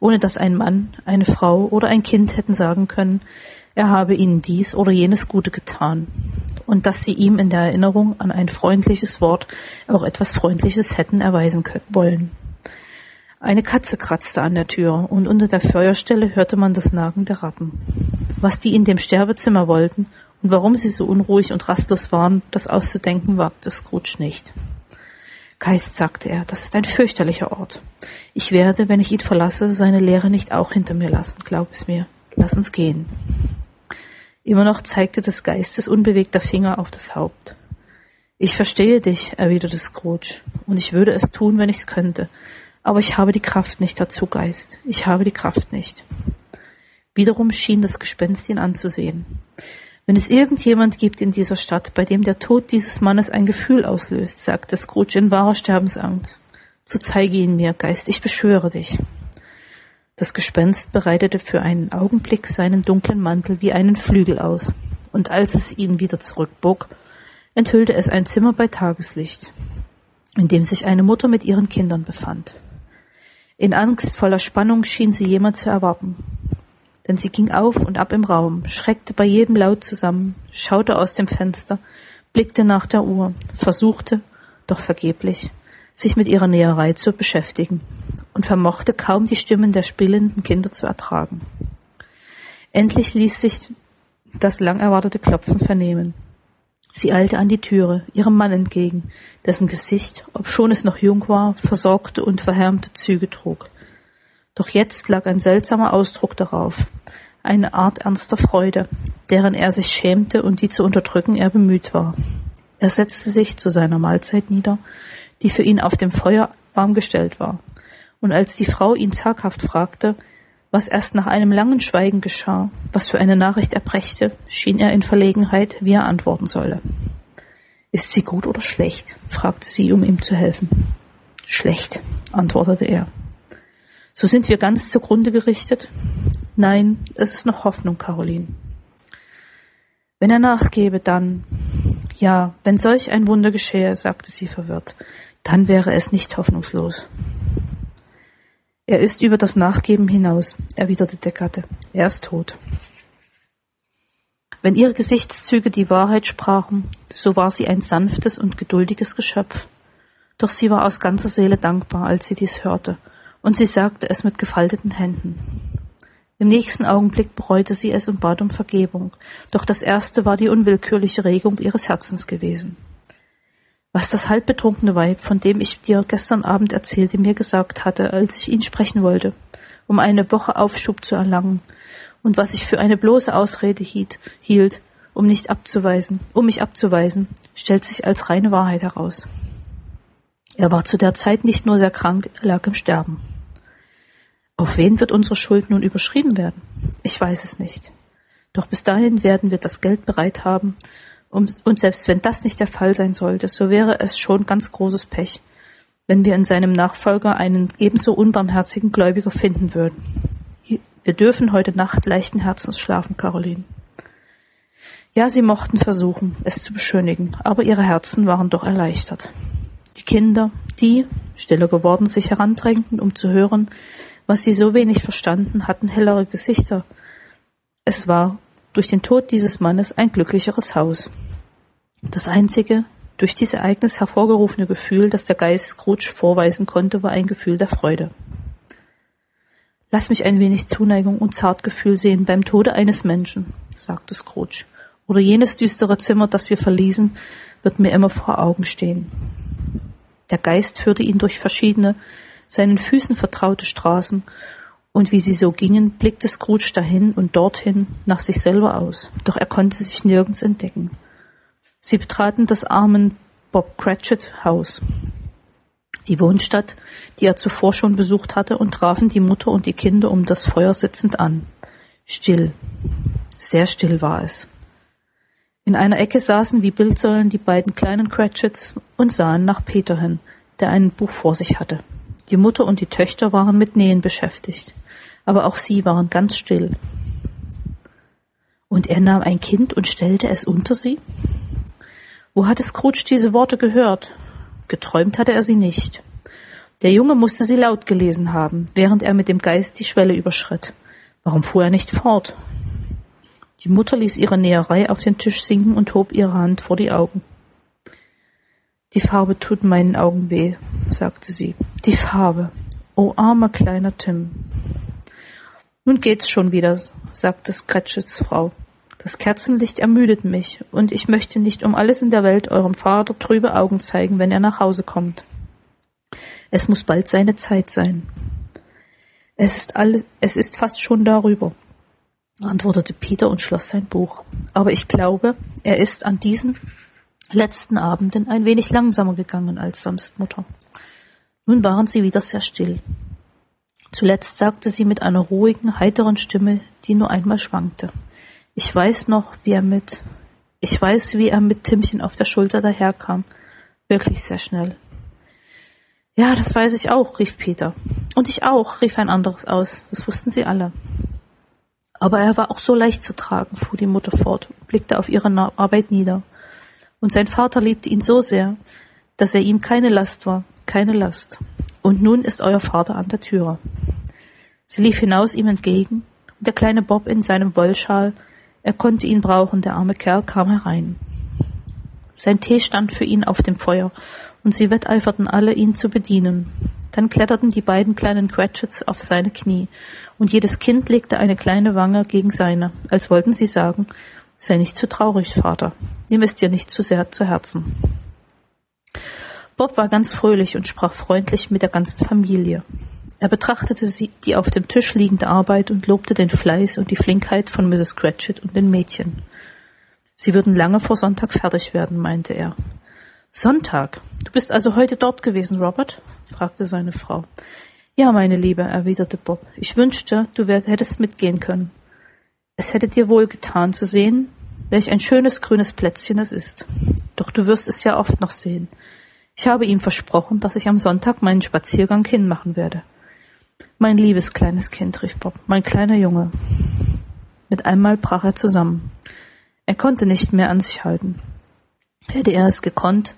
ohne dass ein Mann, eine Frau oder ein Kind hätten sagen können, er habe ihnen dies oder jenes Gute getan, und dass sie ihm in der Erinnerung an ein freundliches Wort auch etwas Freundliches hätten erweisen können, wollen. Eine Katze kratzte an der Tür, und unter der Feuerstelle hörte man das Nagen der Ratten. Was die in dem Sterbezimmer wollten und warum sie so unruhig und rastlos waren, das auszudenken wagte Scrooge nicht. Geist, sagte er, das ist ein fürchterlicher Ort. Ich werde, wenn ich ihn verlasse, seine Lehre nicht auch hinter mir lassen, glaub es mir. Lass uns gehen. Immer noch zeigte des Geistes unbewegter Finger auf das Haupt. Ich verstehe dich, erwiderte Scrooge, und ich würde es tun, wenn ich's könnte, aber ich habe die Kraft nicht dazu, Geist. Ich habe die Kraft nicht. Wiederum schien das Gespenst ihn anzusehen. Wenn es irgendjemand gibt in dieser Stadt, bei dem der Tod dieses Mannes ein Gefühl auslöst, sagte Scrooge in wahrer Sterbensangst, so zeige ihn mir, Geist, ich beschwöre dich. Das Gespenst bereitete für einen Augenblick seinen dunklen Mantel wie einen Flügel aus, und als es ihn wieder zurückbog, enthüllte es ein Zimmer bei Tageslicht, in dem sich eine Mutter mit ihren Kindern befand. In angstvoller Spannung schien sie jemand zu erwarten, denn sie ging auf und ab im Raum, schreckte bei jedem Laut zusammen, schaute aus dem Fenster, blickte nach der Uhr, versuchte, doch vergeblich, sich mit ihrer Näherei zu beschäftigen und vermochte kaum die Stimmen der spielenden Kinder zu ertragen. Endlich ließ sich das lang erwartete Klopfen vernehmen. Sie eilte an die Türe, ihrem Mann entgegen, dessen Gesicht, obschon es noch jung war, versorgte und verhärmte Züge trug. Doch jetzt lag ein seltsamer Ausdruck darauf, eine Art ernster Freude, deren er sich schämte und die zu unterdrücken er bemüht war. Er setzte sich zu seiner Mahlzeit nieder, die für ihn auf dem Feuer warm gestellt war, und als die Frau ihn zaghaft fragte, was erst nach einem langen Schweigen geschah, was für eine Nachricht er brächte, schien er in Verlegenheit, wie er antworten solle. Ist sie gut oder schlecht? fragte sie, um ihm zu helfen. Schlecht, antwortete er. So sind wir ganz zugrunde gerichtet? Nein, es ist noch Hoffnung, Caroline. Wenn er nachgebe, dann. Ja, wenn solch ein Wunder geschehe, sagte sie verwirrt, dann wäre es nicht hoffnungslos. Er ist über das Nachgeben hinaus, erwiderte der Gatte. Er ist tot. Wenn ihre Gesichtszüge die Wahrheit sprachen, so war sie ein sanftes und geduldiges Geschöpf. Doch sie war aus ganzer Seele dankbar, als sie dies hörte und sie sagte es mit gefalteten Händen. Im nächsten Augenblick bereute sie es und bat um Vergebung, doch das erste war die unwillkürliche Regung ihres Herzens gewesen. Was das halbbetrunkene Weib, von dem ich dir gestern Abend erzählte, mir gesagt hatte, als ich ihn sprechen wollte, um eine Woche Aufschub zu erlangen, und was ich für eine bloße Ausrede hielt, hielt, um nicht abzuweisen, um mich abzuweisen, stellt sich als reine Wahrheit heraus. Er war zu der Zeit nicht nur sehr krank, er lag im Sterben. Auf wen wird unsere Schuld nun überschrieben werden? Ich weiß es nicht. Doch bis dahin werden wir das Geld bereit haben, und selbst wenn das nicht der Fall sein sollte, so wäre es schon ganz großes Pech, wenn wir in seinem Nachfolger einen ebenso unbarmherzigen Gläubiger finden würden. Wir dürfen heute Nacht leichten Herzens schlafen, Caroline. Ja, sie mochten versuchen, es zu beschönigen, aber ihre Herzen waren doch erleichtert. Die Kinder, die, stiller geworden, sich herandrängten, um zu hören, was sie so wenig verstanden, hatten hellere Gesichter. Es war durch den Tod dieses Mannes ein glücklicheres Haus. Das einzige, durch dieses Ereignis hervorgerufene Gefühl, das der Geist Scrooge vorweisen konnte, war ein Gefühl der Freude. Lass mich ein wenig Zuneigung und Zartgefühl sehen beim Tode eines Menschen, sagte Scrooge. Oder jenes düstere Zimmer, das wir verließen, wird mir immer vor Augen stehen. Der Geist führte ihn durch verschiedene, seinen Füßen vertraute Straßen, und wie sie so gingen, blickte Scrooge dahin und dorthin nach sich selber aus, doch er konnte sich nirgends entdecken. Sie betraten das armen Bob Cratchit Haus. die Wohnstadt, die er zuvor schon besucht hatte, und trafen die Mutter und die Kinder um das Feuer sitzend an. Still. Sehr still war es. In einer Ecke saßen wie Bildsäulen die beiden kleinen Cratchits und sahen nach Peter hin, der ein Buch vor sich hatte. Die Mutter und die Töchter waren mit Nähen beschäftigt, aber auch sie waren ganz still. Und er nahm ein Kind und stellte es unter sie? Wo hatte Scrooge diese Worte gehört? Geträumt hatte er sie nicht. Der Junge musste sie laut gelesen haben, während er mit dem Geist die Schwelle überschritt. Warum fuhr er nicht fort? Die Mutter ließ ihre Näherei auf den Tisch sinken und hob ihre Hand vor die Augen. Die Farbe tut meinen Augen weh, sagte sie. Die Farbe. O oh, armer kleiner Tim. Nun geht's schon wieder, sagte Scratchets Frau. Das Kerzenlicht ermüdet mich, und ich möchte nicht um alles in der Welt eurem Vater trübe Augen zeigen, wenn er nach Hause kommt. Es muss bald seine Zeit sein. Es ist alle, es ist fast schon darüber, antwortete Peter und schloss sein Buch. Aber ich glaube, er ist an diesen letzten Abenden ein wenig langsamer gegangen als sonst, Mutter. Nun waren sie wieder sehr still. Zuletzt sagte sie mit einer ruhigen, heiteren Stimme, die nur einmal schwankte. Ich weiß noch, wie er mit, ich weiß, wie er mit Timmchen auf der Schulter daherkam. Wirklich sehr schnell. Ja, das weiß ich auch, rief Peter. Und ich auch, rief ein anderes aus. Das wussten sie alle. Aber er war auch so leicht zu tragen, fuhr die Mutter fort und blickte auf ihre Arbeit nieder. Und sein Vater liebte ihn so sehr, dass er ihm keine Last war, keine Last. Und nun ist euer Vater an der Türe. Sie lief hinaus ihm entgegen, und der kleine Bob in seinem Wollschal er konnte ihn brauchen, der arme Kerl kam herein. Sein Tee stand für ihn auf dem Feuer, und sie wetteiferten alle, ihn zu bedienen. Dann kletterten die beiden kleinen Cratchits auf seine Knie, und jedes Kind legte eine kleine Wange gegen seine, als wollten sie sagen, sei nicht zu traurig, Vater, nimm es dir nicht zu sehr zu Herzen. Bob war ganz fröhlich und sprach freundlich mit der ganzen Familie. Er betrachtete sie, die auf dem Tisch liegende Arbeit und lobte den Fleiß und die Flinkheit von Mrs. Cratchit und den Mädchen. Sie würden lange vor Sonntag fertig werden, meinte er. Sonntag? Du bist also heute dort gewesen, Robert? fragte seine Frau. Ja, meine Liebe, erwiderte Bob. Ich wünschte, du hättest mitgehen können. Es hätte dir wohl getan zu sehen, welch ein schönes grünes Plätzchen es ist. Doch du wirst es ja oft noch sehen. Ich habe ihm versprochen, dass ich am Sonntag meinen Spaziergang hinmachen werde. Mein liebes kleines Kind, rief Bob, mein kleiner Junge. Mit einmal brach er zusammen. Er konnte nicht mehr an sich halten. Hätte er es gekonnt,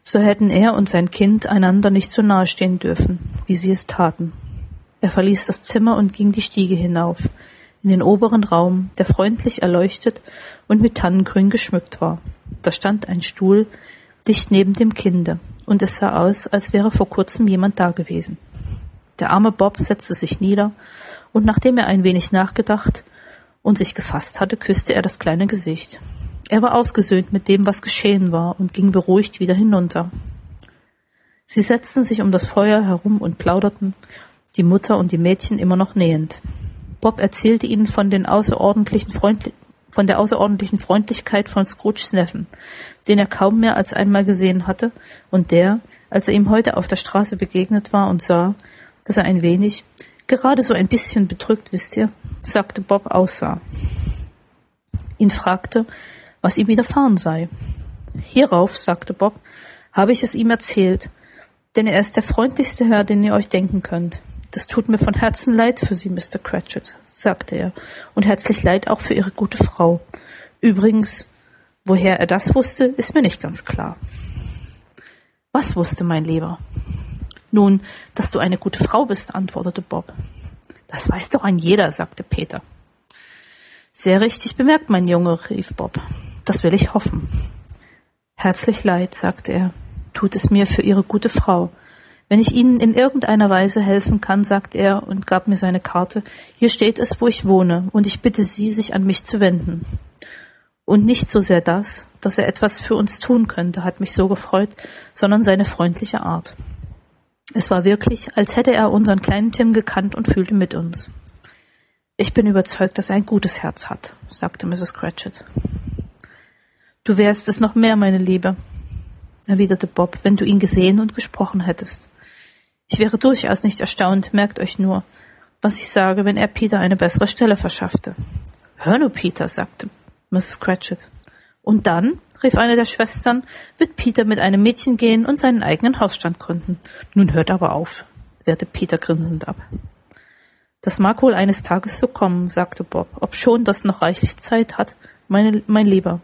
so hätten er und sein Kind einander nicht so nahe stehen dürfen, wie sie es taten. Er verließ das Zimmer und ging die Stiege hinauf, in den oberen Raum, der freundlich erleuchtet und mit Tannengrün geschmückt war. Da stand ein Stuhl dicht neben dem Kinde, und es sah aus, als wäre vor kurzem jemand da gewesen. Der arme Bob setzte sich nieder, und nachdem er ein wenig nachgedacht und sich gefasst hatte, küsste er das kleine Gesicht. Er war ausgesöhnt mit dem, was geschehen war, und ging beruhigt wieder hinunter. Sie setzten sich um das Feuer herum und plauderten, die Mutter und die Mädchen immer noch nähend. Bob erzählte ihnen von, von der außerordentlichen Freundlichkeit von Scrooges Neffen, den er kaum mehr als einmal gesehen hatte und der, als er ihm heute auf der Straße begegnet war und sah, dass er ein wenig, gerade so ein bisschen bedrückt, wisst ihr, sagte Bob aussah. Ihn fragte, was ihm widerfahren sei. Hierauf, sagte Bob, habe ich es ihm erzählt, denn er ist der freundlichste Herr, den ihr euch denken könnt. Das tut mir von Herzen leid für Sie, Mr. Cratchit, sagte er, und herzlich leid auch für Ihre gute Frau. Übrigens, woher er das wusste, ist mir nicht ganz klar. Was wusste mein Lieber? Nun, dass du eine gute Frau bist, antwortete Bob. Das weiß doch ein jeder, sagte Peter. Sehr richtig bemerkt, mein Junge, rief Bob. Das will ich hoffen. Herzlich leid, sagte er, tut es mir für Ihre gute Frau. Wenn ich Ihnen in irgendeiner Weise helfen kann, sagte er und gab mir seine Karte, hier steht es, wo ich wohne, und ich bitte Sie, sich an mich zu wenden. Und nicht so sehr das, dass er etwas für uns tun könnte, hat mich so gefreut, sondern seine freundliche Art. Es war wirklich, als hätte er unseren kleinen Tim gekannt und fühlte mit uns. Ich bin überzeugt, dass er ein gutes Herz hat, sagte Mrs. Cratchit. Du wärst es noch mehr, meine Liebe, erwiderte Bob, wenn du ihn gesehen und gesprochen hättest. Ich wäre durchaus nicht erstaunt, merkt euch nur, was ich sage, wenn er Peter eine bessere Stelle verschaffte. Hör nur, Peter, sagte Mrs. Cratchit. Und dann, rief eine der Schwestern, wird Peter mit einem Mädchen gehen und seinen eigenen Hausstand gründen. Nun hört aber auf, wehrte Peter grinsend ab. Das mag wohl eines Tages so kommen, sagte Bob, obschon das noch reichlich Zeit hat, meine, mein Lieber.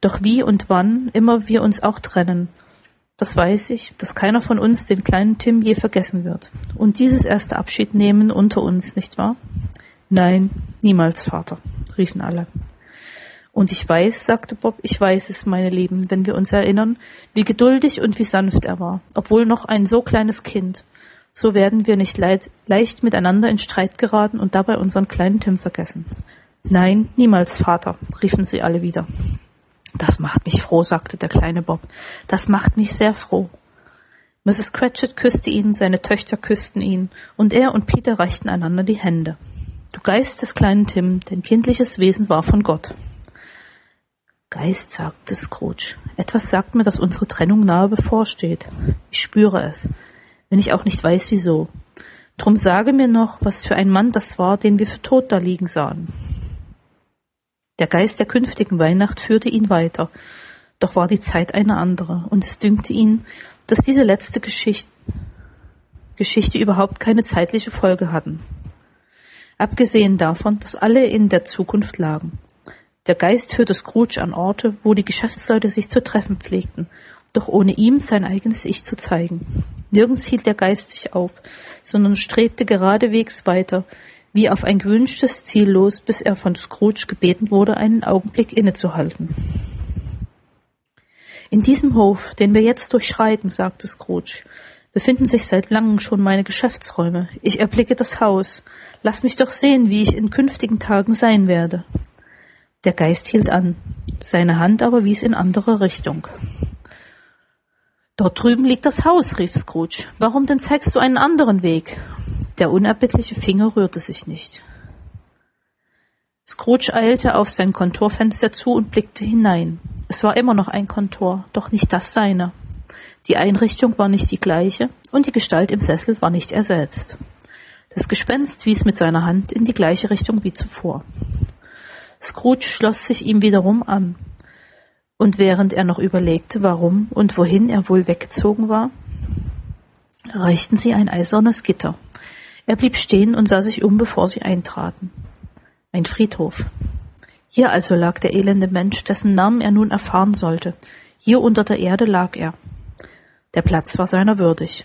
Doch wie und wann immer wir uns auch trennen, das weiß ich, dass keiner von uns den kleinen Tim je vergessen wird. Und dieses erste Abschied nehmen unter uns, nicht wahr? Nein, niemals, Vater, riefen alle. Und ich weiß, sagte Bob, ich weiß es, meine Lieben, wenn wir uns erinnern, wie geduldig und wie sanft er war, obwohl noch ein so kleines Kind. So werden wir nicht leid, leicht miteinander in Streit geraten und dabei unseren kleinen Tim vergessen. Nein, niemals, Vater, riefen sie alle wieder. Das macht mich froh, sagte der kleine Bob. Das macht mich sehr froh. Mrs. Cratchit küsste ihn, seine Töchter küssten ihn, und er und Peter reichten einander die Hände. Du Geist des kleinen Tim, dein kindliches Wesen war von Gott. Geist, sagte Scrooge. Etwas sagt mir, dass unsere Trennung nahe bevorsteht. Ich spüre es, wenn ich auch nicht weiß, wieso. Drum sage mir noch, was für ein Mann das war, den wir für tot da liegen sahen. Der Geist der künftigen Weihnacht führte ihn weiter, doch war die Zeit eine andere, und es dünkte ihn, dass diese letzte Geschichte, Geschichte überhaupt keine zeitliche Folge hatten. Abgesehen davon, dass alle in der Zukunft lagen. Der Geist führte Scrooge an Orte, wo die Geschäftsleute sich zu treffen pflegten, doch ohne ihm sein eigenes Ich zu zeigen. Nirgends hielt der Geist sich auf, sondern strebte geradewegs weiter, wie auf ein gewünschtes Ziel los, bis er von Scrooge gebeten wurde, einen Augenblick innezuhalten. In diesem Hof, den wir jetzt durchschreiten, sagte Scrooge, befinden sich seit langem schon meine Geschäftsräume. Ich erblicke das Haus. Lass mich doch sehen, wie ich in künftigen Tagen sein werde. Der Geist hielt an, seine Hand aber wies in andere Richtung. Dort drüben liegt das Haus, rief Scrooge. Warum denn zeigst du einen anderen Weg? Der unerbittliche Finger rührte sich nicht. Scrooge eilte auf sein Kontorfenster zu und blickte hinein. Es war immer noch ein Kontor, doch nicht das seine. Die Einrichtung war nicht die gleiche und die Gestalt im Sessel war nicht er selbst. Das Gespenst wies mit seiner Hand in die gleiche Richtung wie zuvor. Scrooge schloss sich ihm wiederum an. Und während er noch überlegte, warum und wohin er wohl weggezogen war, erreichten sie ein eisernes Gitter. Er blieb stehen und sah sich um, bevor sie eintraten. Ein Friedhof. Hier also lag der elende Mensch, dessen Namen er nun erfahren sollte. Hier unter der Erde lag er. Der Platz war seiner würdig.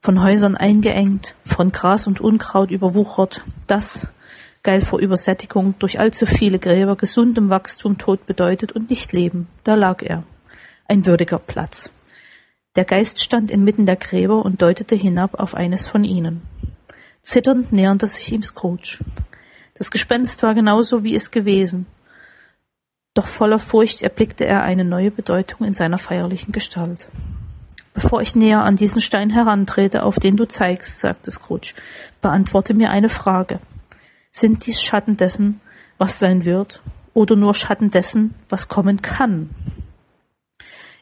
Von Häusern eingeengt, von Gras und Unkraut überwuchert, das, geil vor Übersättigung, durch allzu viele Gräber, gesundem Wachstum Tod bedeutet und nicht Leben, da lag er. Ein würdiger Platz. Der Geist stand inmitten der Gräber und deutete hinab auf eines von ihnen. Zitternd näherte sich ihm Scrooge. Das Gespenst war genauso wie es gewesen. Doch voller Furcht erblickte er eine neue Bedeutung in seiner feierlichen Gestalt. Bevor ich näher an diesen Stein herantrete, auf den du zeigst, sagte Scrooge, beantworte mir eine Frage. Sind dies Schatten dessen, was sein wird, oder nur Schatten dessen, was kommen kann?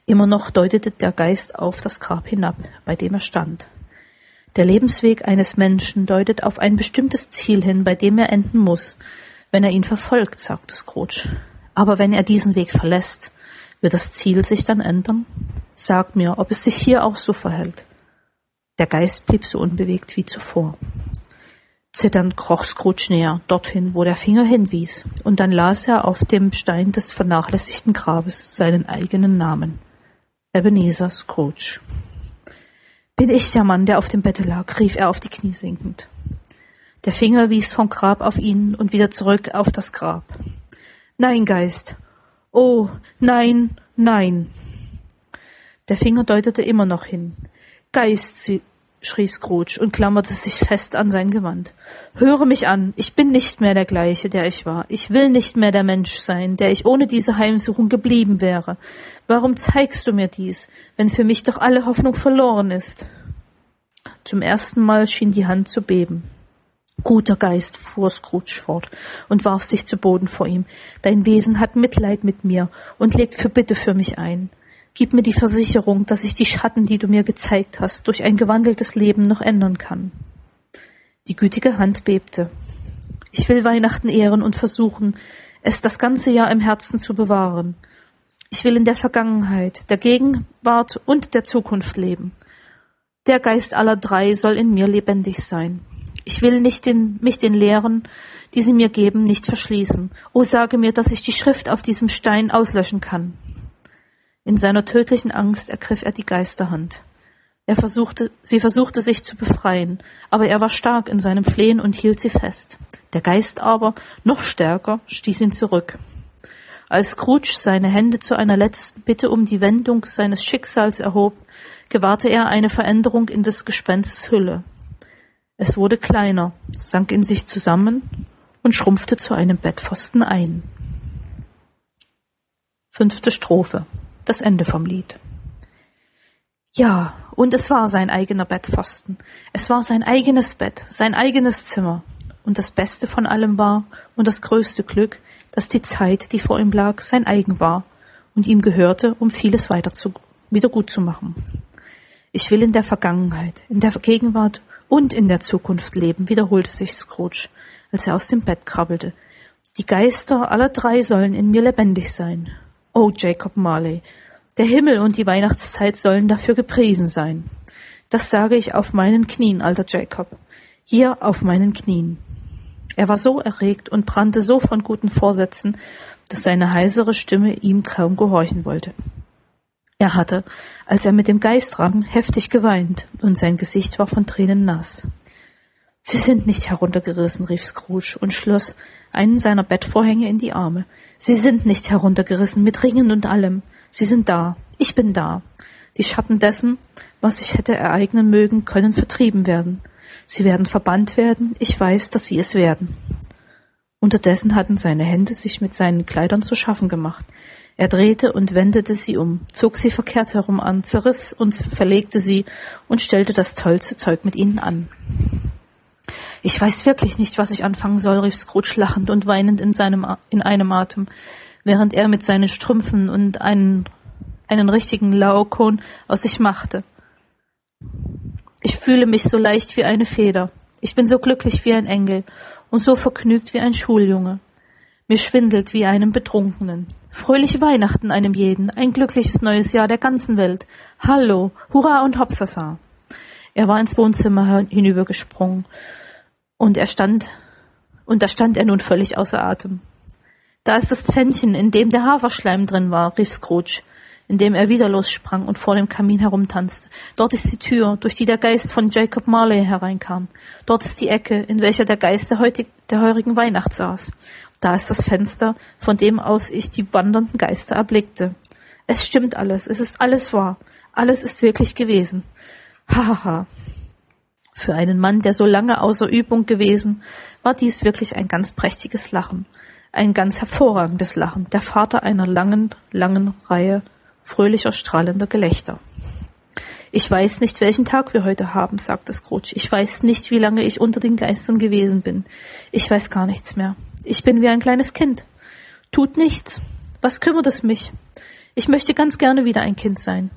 Immer noch deutete der Geist auf das Grab hinab, bei dem er stand. Der Lebensweg eines Menschen deutet auf ein bestimmtes Ziel hin, bei dem er enden muss, wenn er ihn verfolgt, sagte Scrooge. Aber wenn er diesen Weg verlässt, wird das Ziel sich dann ändern? Sag mir, ob es sich hier auch so verhält. Der Geist blieb so unbewegt wie zuvor. Zitternd kroch Scrooge näher, dorthin, wo der Finger hinwies, und dann las er auf dem Stein des vernachlässigten Grabes seinen eigenen Namen. Ebenezer Scrooge. Bin ich der Mann, der auf dem Bette lag, rief er auf die Knie sinkend. Der Finger wies vom Grab auf ihn und wieder zurück auf das Grab. Nein, Geist. Oh, nein, nein. Der Finger deutete immer noch hin. Geist, sie, schrie Scrooge und klammerte sich fest an sein Gewand. Höre mich an, ich bin nicht mehr der gleiche, der ich war. Ich will nicht mehr der Mensch sein, der ich ohne diese Heimsuchung geblieben wäre. Warum zeigst du mir dies, wenn für mich doch alle Hoffnung verloren ist? Zum ersten Mal schien die Hand zu beben. Guter Geist, fuhr Scrooge fort und warf sich zu Boden vor ihm, dein Wesen hat Mitleid mit mir und legt Fürbitte für mich ein. Gib mir die Versicherung, dass ich die Schatten, die du mir gezeigt hast, durch ein gewandeltes Leben noch ändern kann. Die gütige Hand bebte. Ich will Weihnachten ehren und versuchen, es das ganze Jahr im Herzen zu bewahren. Ich will in der Vergangenheit, der Gegenwart und der Zukunft leben. Der Geist aller drei soll in mir lebendig sein. Ich will nicht den, mich den Lehren, die sie mir geben, nicht verschließen. O sage mir, dass ich die Schrift auf diesem Stein auslöschen kann. In seiner tödlichen Angst ergriff er die Geisterhand. Er versuchte, sie versuchte sich zu befreien, aber er war stark in seinem Flehen und hielt sie fest. Der Geist aber, noch stärker, stieß ihn zurück. Als Scrooge seine Hände zu einer letzten Bitte um die Wendung seines Schicksals erhob, gewahrte er eine Veränderung in des Gespenstes Hülle. Es wurde kleiner, sank in sich zusammen und schrumpfte zu einem Bettpfosten ein. Fünfte Strophe. Das Ende vom Lied. Ja, und es war sein eigener Bettpfosten. Es war sein eigenes Bett, sein eigenes Zimmer. Und das Beste von allem war, und das größte Glück, dass die Zeit, die vor ihm lag, sein eigen war und ihm gehörte, um vieles weiter zu, wieder gut zu machen. Ich will in der Vergangenheit, in der Gegenwart und in der Zukunft leben, wiederholte sich Scrooge, als er aus dem Bett krabbelte. Die Geister aller drei sollen in mir lebendig sein. Oh, Jacob Marley, der Himmel und die Weihnachtszeit sollen dafür gepriesen sein. Das sage ich auf meinen Knien, alter Jacob. Hier auf meinen Knien. Er war so erregt und brannte so von guten Vorsätzen, dass seine heisere Stimme ihm kaum gehorchen wollte. Er hatte, als er mit dem Geist rang, heftig geweint, und sein Gesicht war von Tränen nass. Sie sind nicht heruntergerissen, rief Scrooge und schloss einen seiner Bettvorhänge in die Arme. Sie sind nicht heruntergerissen, mit Ringen und allem. Sie sind da. Ich bin da. Die Schatten dessen, was sich hätte ereignen mögen, können vertrieben werden. Sie werden verbannt werden. Ich weiß, dass sie es werden. Unterdessen hatten seine Hände sich mit seinen Kleidern zu schaffen gemacht. Er drehte und wendete sie um, zog sie verkehrt herum an, zerriss und verlegte sie und stellte das tollste Zeug mit ihnen an. Ich weiß wirklich nicht, was ich anfangen soll, rief Scrooge lachend und weinend in, seinem, in einem Atem während er mit seinen Strümpfen und einen, einen richtigen Laokon aus sich machte. Ich fühle mich so leicht wie eine Feder. Ich bin so glücklich wie ein Engel und so vergnügt wie ein Schuljunge. Mir schwindelt wie einem Betrunkenen. Fröhliche Weihnachten einem jeden, ein glückliches neues Jahr der ganzen Welt. Hallo, hurra und hopsasa. Er war ins Wohnzimmer hinübergesprungen und er stand, und da stand er nun völlig außer Atem. Da ist das Pfännchen, in dem der Haferschleim drin war, rief Scrooge, indem er wieder lossprang und vor dem Kamin herumtanzte. Dort ist die Tür, durch die der Geist von Jacob Marley hereinkam. Dort ist die Ecke, in welcher der Geist der, heutig, der heurigen Weihnacht saß. Da ist das Fenster, von dem aus ich die wandernden Geister erblickte. Es stimmt alles, es ist alles wahr, alles ist wirklich gewesen. Hahaha. Ha, ha. Für einen Mann, der so lange außer Übung gewesen, war dies wirklich ein ganz prächtiges Lachen ein ganz hervorragendes Lachen, der Vater einer langen, langen Reihe fröhlicher, strahlender Gelächter. Ich weiß nicht, welchen Tag wir heute haben, sagte Scrooge. Ich weiß nicht, wie lange ich unter den Geistern gewesen bin. Ich weiß gar nichts mehr. Ich bin wie ein kleines Kind. Tut nichts. Was kümmert es mich? Ich möchte ganz gerne wieder ein Kind sein.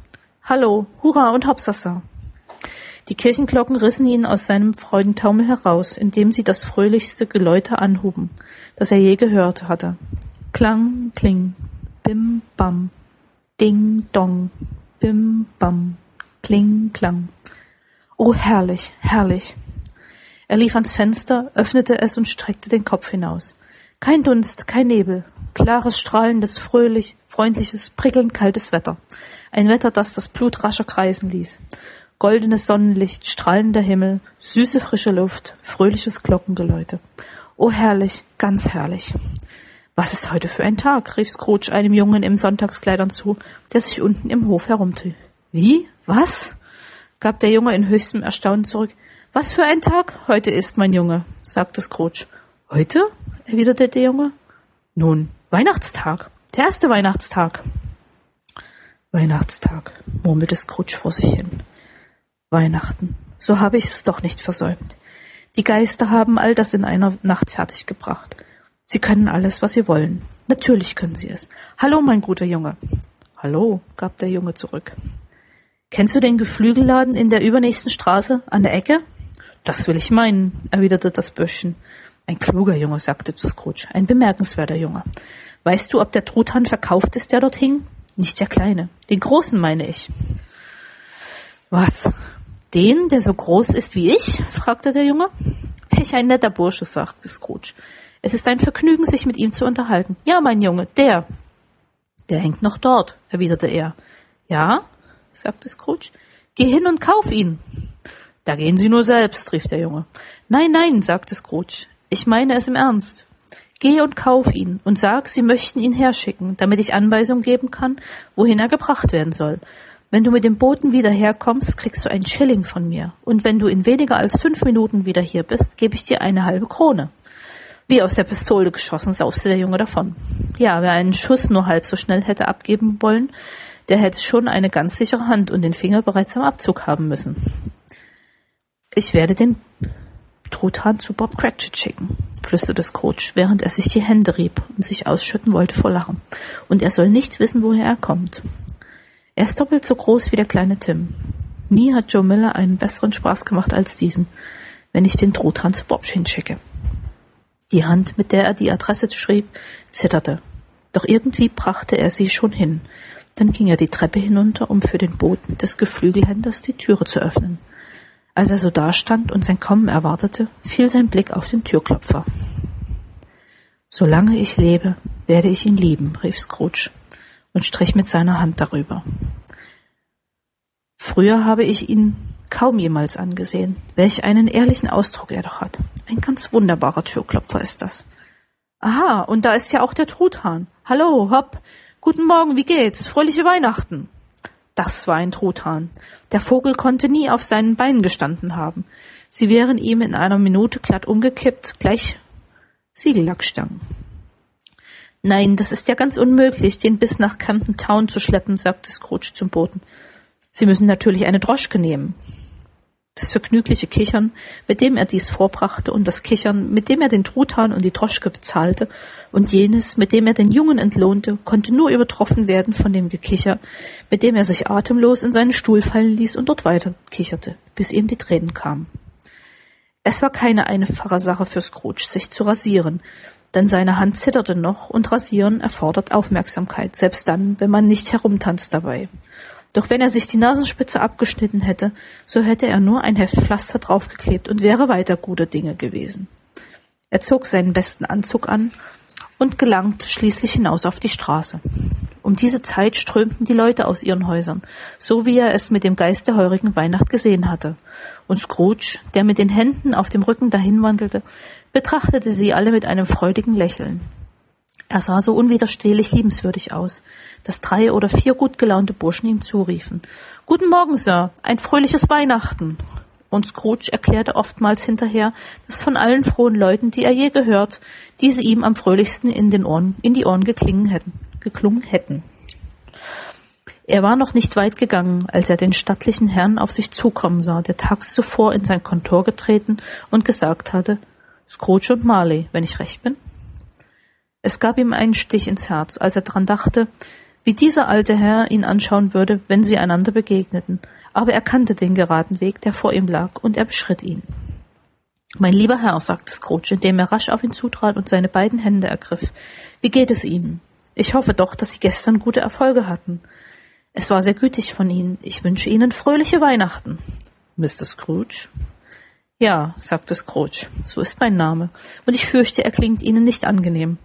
Hallo, hurra und hopsasa. Die Kirchenglocken rissen ihn aus seinem Freudentaumel heraus, indem sie das fröhlichste Geläute anhuben das er je gehört hatte. Klang, kling, bim, bam, ding, dong, bim, bam, kling, klang. Oh, herrlich, herrlich. Er lief ans Fenster, öffnete es und streckte den Kopf hinaus. Kein Dunst, kein Nebel, klares, strahlendes, fröhlich, freundliches, prickelnd kaltes Wetter. Ein Wetter, das das Blut rascher kreisen ließ. Goldenes Sonnenlicht, strahlender Himmel, süße frische Luft, fröhliches Glockengeläute. Oh herrlich, ganz herrlich. Was ist heute für ein Tag? rief Scrooge einem Jungen im Sonntagskleidern zu, der sich unten im Hof herumtrieb. Wie? Was? gab der Junge in höchstem Erstaunen zurück. Was für ein Tag? Heute ist, mein Junge, sagte Scrooge. Heute? erwiderte der Junge. Nun, Weihnachtstag. Der erste Weihnachtstag. Weihnachtstag, murmelte Scrooge vor sich hin. Weihnachten. So habe ich es doch nicht versäumt. Die Geister haben all das in einer Nacht fertiggebracht. Sie können alles, was sie wollen. Natürlich können sie es. Hallo, mein guter Junge. Hallo, gab der Junge zurück. Kennst du den Geflügelladen in der übernächsten Straße an der Ecke? Das will ich meinen, erwiderte das Böschchen. Ein kluger Junge, sagte Scrooge, ein bemerkenswerter Junge. Weißt du, ob der Truthahn verkauft ist, der dort hing? Nicht der kleine, den großen meine ich. Was? Den, der so groß ist wie ich? fragte der Junge. Welch ein netter Bursche, sagte Scrooge. Es ist ein Vergnügen, sich mit ihm zu unterhalten. Ja, mein Junge, der. Der hängt noch dort, erwiderte er. Ja, sagte Scrooge. Geh hin und kauf ihn. Da gehen Sie nur selbst, rief der Junge. Nein, nein, sagte Scrooge. Ich meine es im Ernst. Geh und kauf ihn und sag, Sie möchten ihn herschicken, damit ich Anweisung geben kann, wohin er gebracht werden soll. Wenn du mit dem Boten wieder herkommst, kriegst du einen Schilling von mir. Und wenn du in weniger als fünf Minuten wieder hier bist, gebe ich dir eine halbe Krone. Wie aus der Pistole geschossen, sauste der Junge davon. Ja, wer einen Schuss nur halb so schnell hätte abgeben wollen, der hätte schon eine ganz sichere Hand und den Finger bereits am Abzug haben müssen. Ich werde den Truthahn zu Bob Cratchit schicken, flüsterte Scrooge, während er sich die Hände rieb und sich ausschütten wollte vor Lachen. Und er soll nicht wissen, woher er kommt. Er ist doppelt so groß wie der kleine Tim. Nie hat Joe Miller einen besseren Spaß gemacht als diesen, wenn ich den Truthahn zu Bob hinschicke. Die Hand, mit der er die Adresse schrieb, zitterte. Doch irgendwie brachte er sie schon hin. Dann ging er die Treppe hinunter, um für den Boten des Geflügelhändlers die Türe zu öffnen. Als er so dastand und sein Kommen erwartete, fiel sein Blick auf den Türklopfer. Solange ich lebe, werde ich ihn lieben, rief Scrooge und strich mit seiner Hand darüber. Früher habe ich ihn kaum jemals angesehen. Welch einen ehrlichen Ausdruck er doch hat. Ein ganz wunderbarer Türklopfer ist das. Aha, und da ist ja auch der Truthahn. Hallo, hopp. Guten Morgen, wie geht's? Fröhliche Weihnachten. Das war ein Truthahn. Der Vogel konnte nie auf seinen Beinen gestanden haben. Sie wären ihm in einer Minute glatt umgekippt, gleich Siegellackstangen. Nein, das ist ja ganz unmöglich, den bis nach Camden Town zu schleppen, sagte Scrooge zum Boten. Sie müssen natürlich eine Droschke nehmen. Das vergnügliche Kichern, mit dem er dies vorbrachte, und das Kichern, mit dem er den Truthahn und die Droschke bezahlte, und jenes, mit dem er den Jungen entlohnte, konnte nur übertroffen werden von dem Gekicher, mit dem er sich atemlos in seinen Stuhl fallen ließ und dort weiter kicherte, bis ihm die Tränen kamen. Es war keine einfache Sache für Scrooge, sich zu rasieren, denn seine Hand zitterte noch und Rasieren erfordert Aufmerksamkeit, selbst dann, wenn man nicht herumtanzt dabei. Doch wenn er sich die Nasenspitze abgeschnitten hätte, so hätte er nur ein Heft Pflaster draufgeklebt und wäre weiter gute Dinge gewesen. Er zog seinen besten Anzug an und gelangte schließlich hinaus auf die Straße. Um diese Zeit strömten die Leute aus ihren Häusern, so wie er es mit dem Geist der heurigen Weihnacht gesehen hatte. Und Scrooge, der mit den Händen auf dem Rücken dahinwandelte, betrachtete sie alle mit einem freudigen Lächeln. Er sah so unwiderstehlich liebenswürdig aus, dass drei oder vier gut gelaunte Burschen ihm zuriefen. Guten Morgen, Sir, ein fröhliches Weihnachten. Und Scrooge erklärte oftmals hinterher, dass von allen frohen Leuten, die er je gehört, diese ihm am fröhlichsten in den Ohren, in die Ohren hätten, geklungen hätten. Er war noch nicht weit gegangen, als er den stattlichen Herrn auf sich zukommen sah, der tags zuvor in sein Kontor getreten und gesagt hatte, Scrooge und Marley, wenn ich recht bin? Es gab ihm einen Stich ins Herz, als er daran dachte, wie dieser alte Herr ihn anschauen würde, wenn sie einander begegneten, aber er kannte den geraden Weg, der vor ihm lag, und er beschritt ihn. Mein lieber Herr, sagte Scrooge, indem er rasch auf ihn zutrat und seine beiden Hände ergriff, wie geht es Ihnen? Ich hoffe doch, dass Sie gestern gute Erfolge hatten. Es war sehr gütig von Ihnen. Ich wünsche Ihnen fröhliche Weihnachten. Mr. Scrooge? Ja, sagte Scrooge, so ist mein Name, und ich fürchte, er klingt Ihnen nicht angenehm.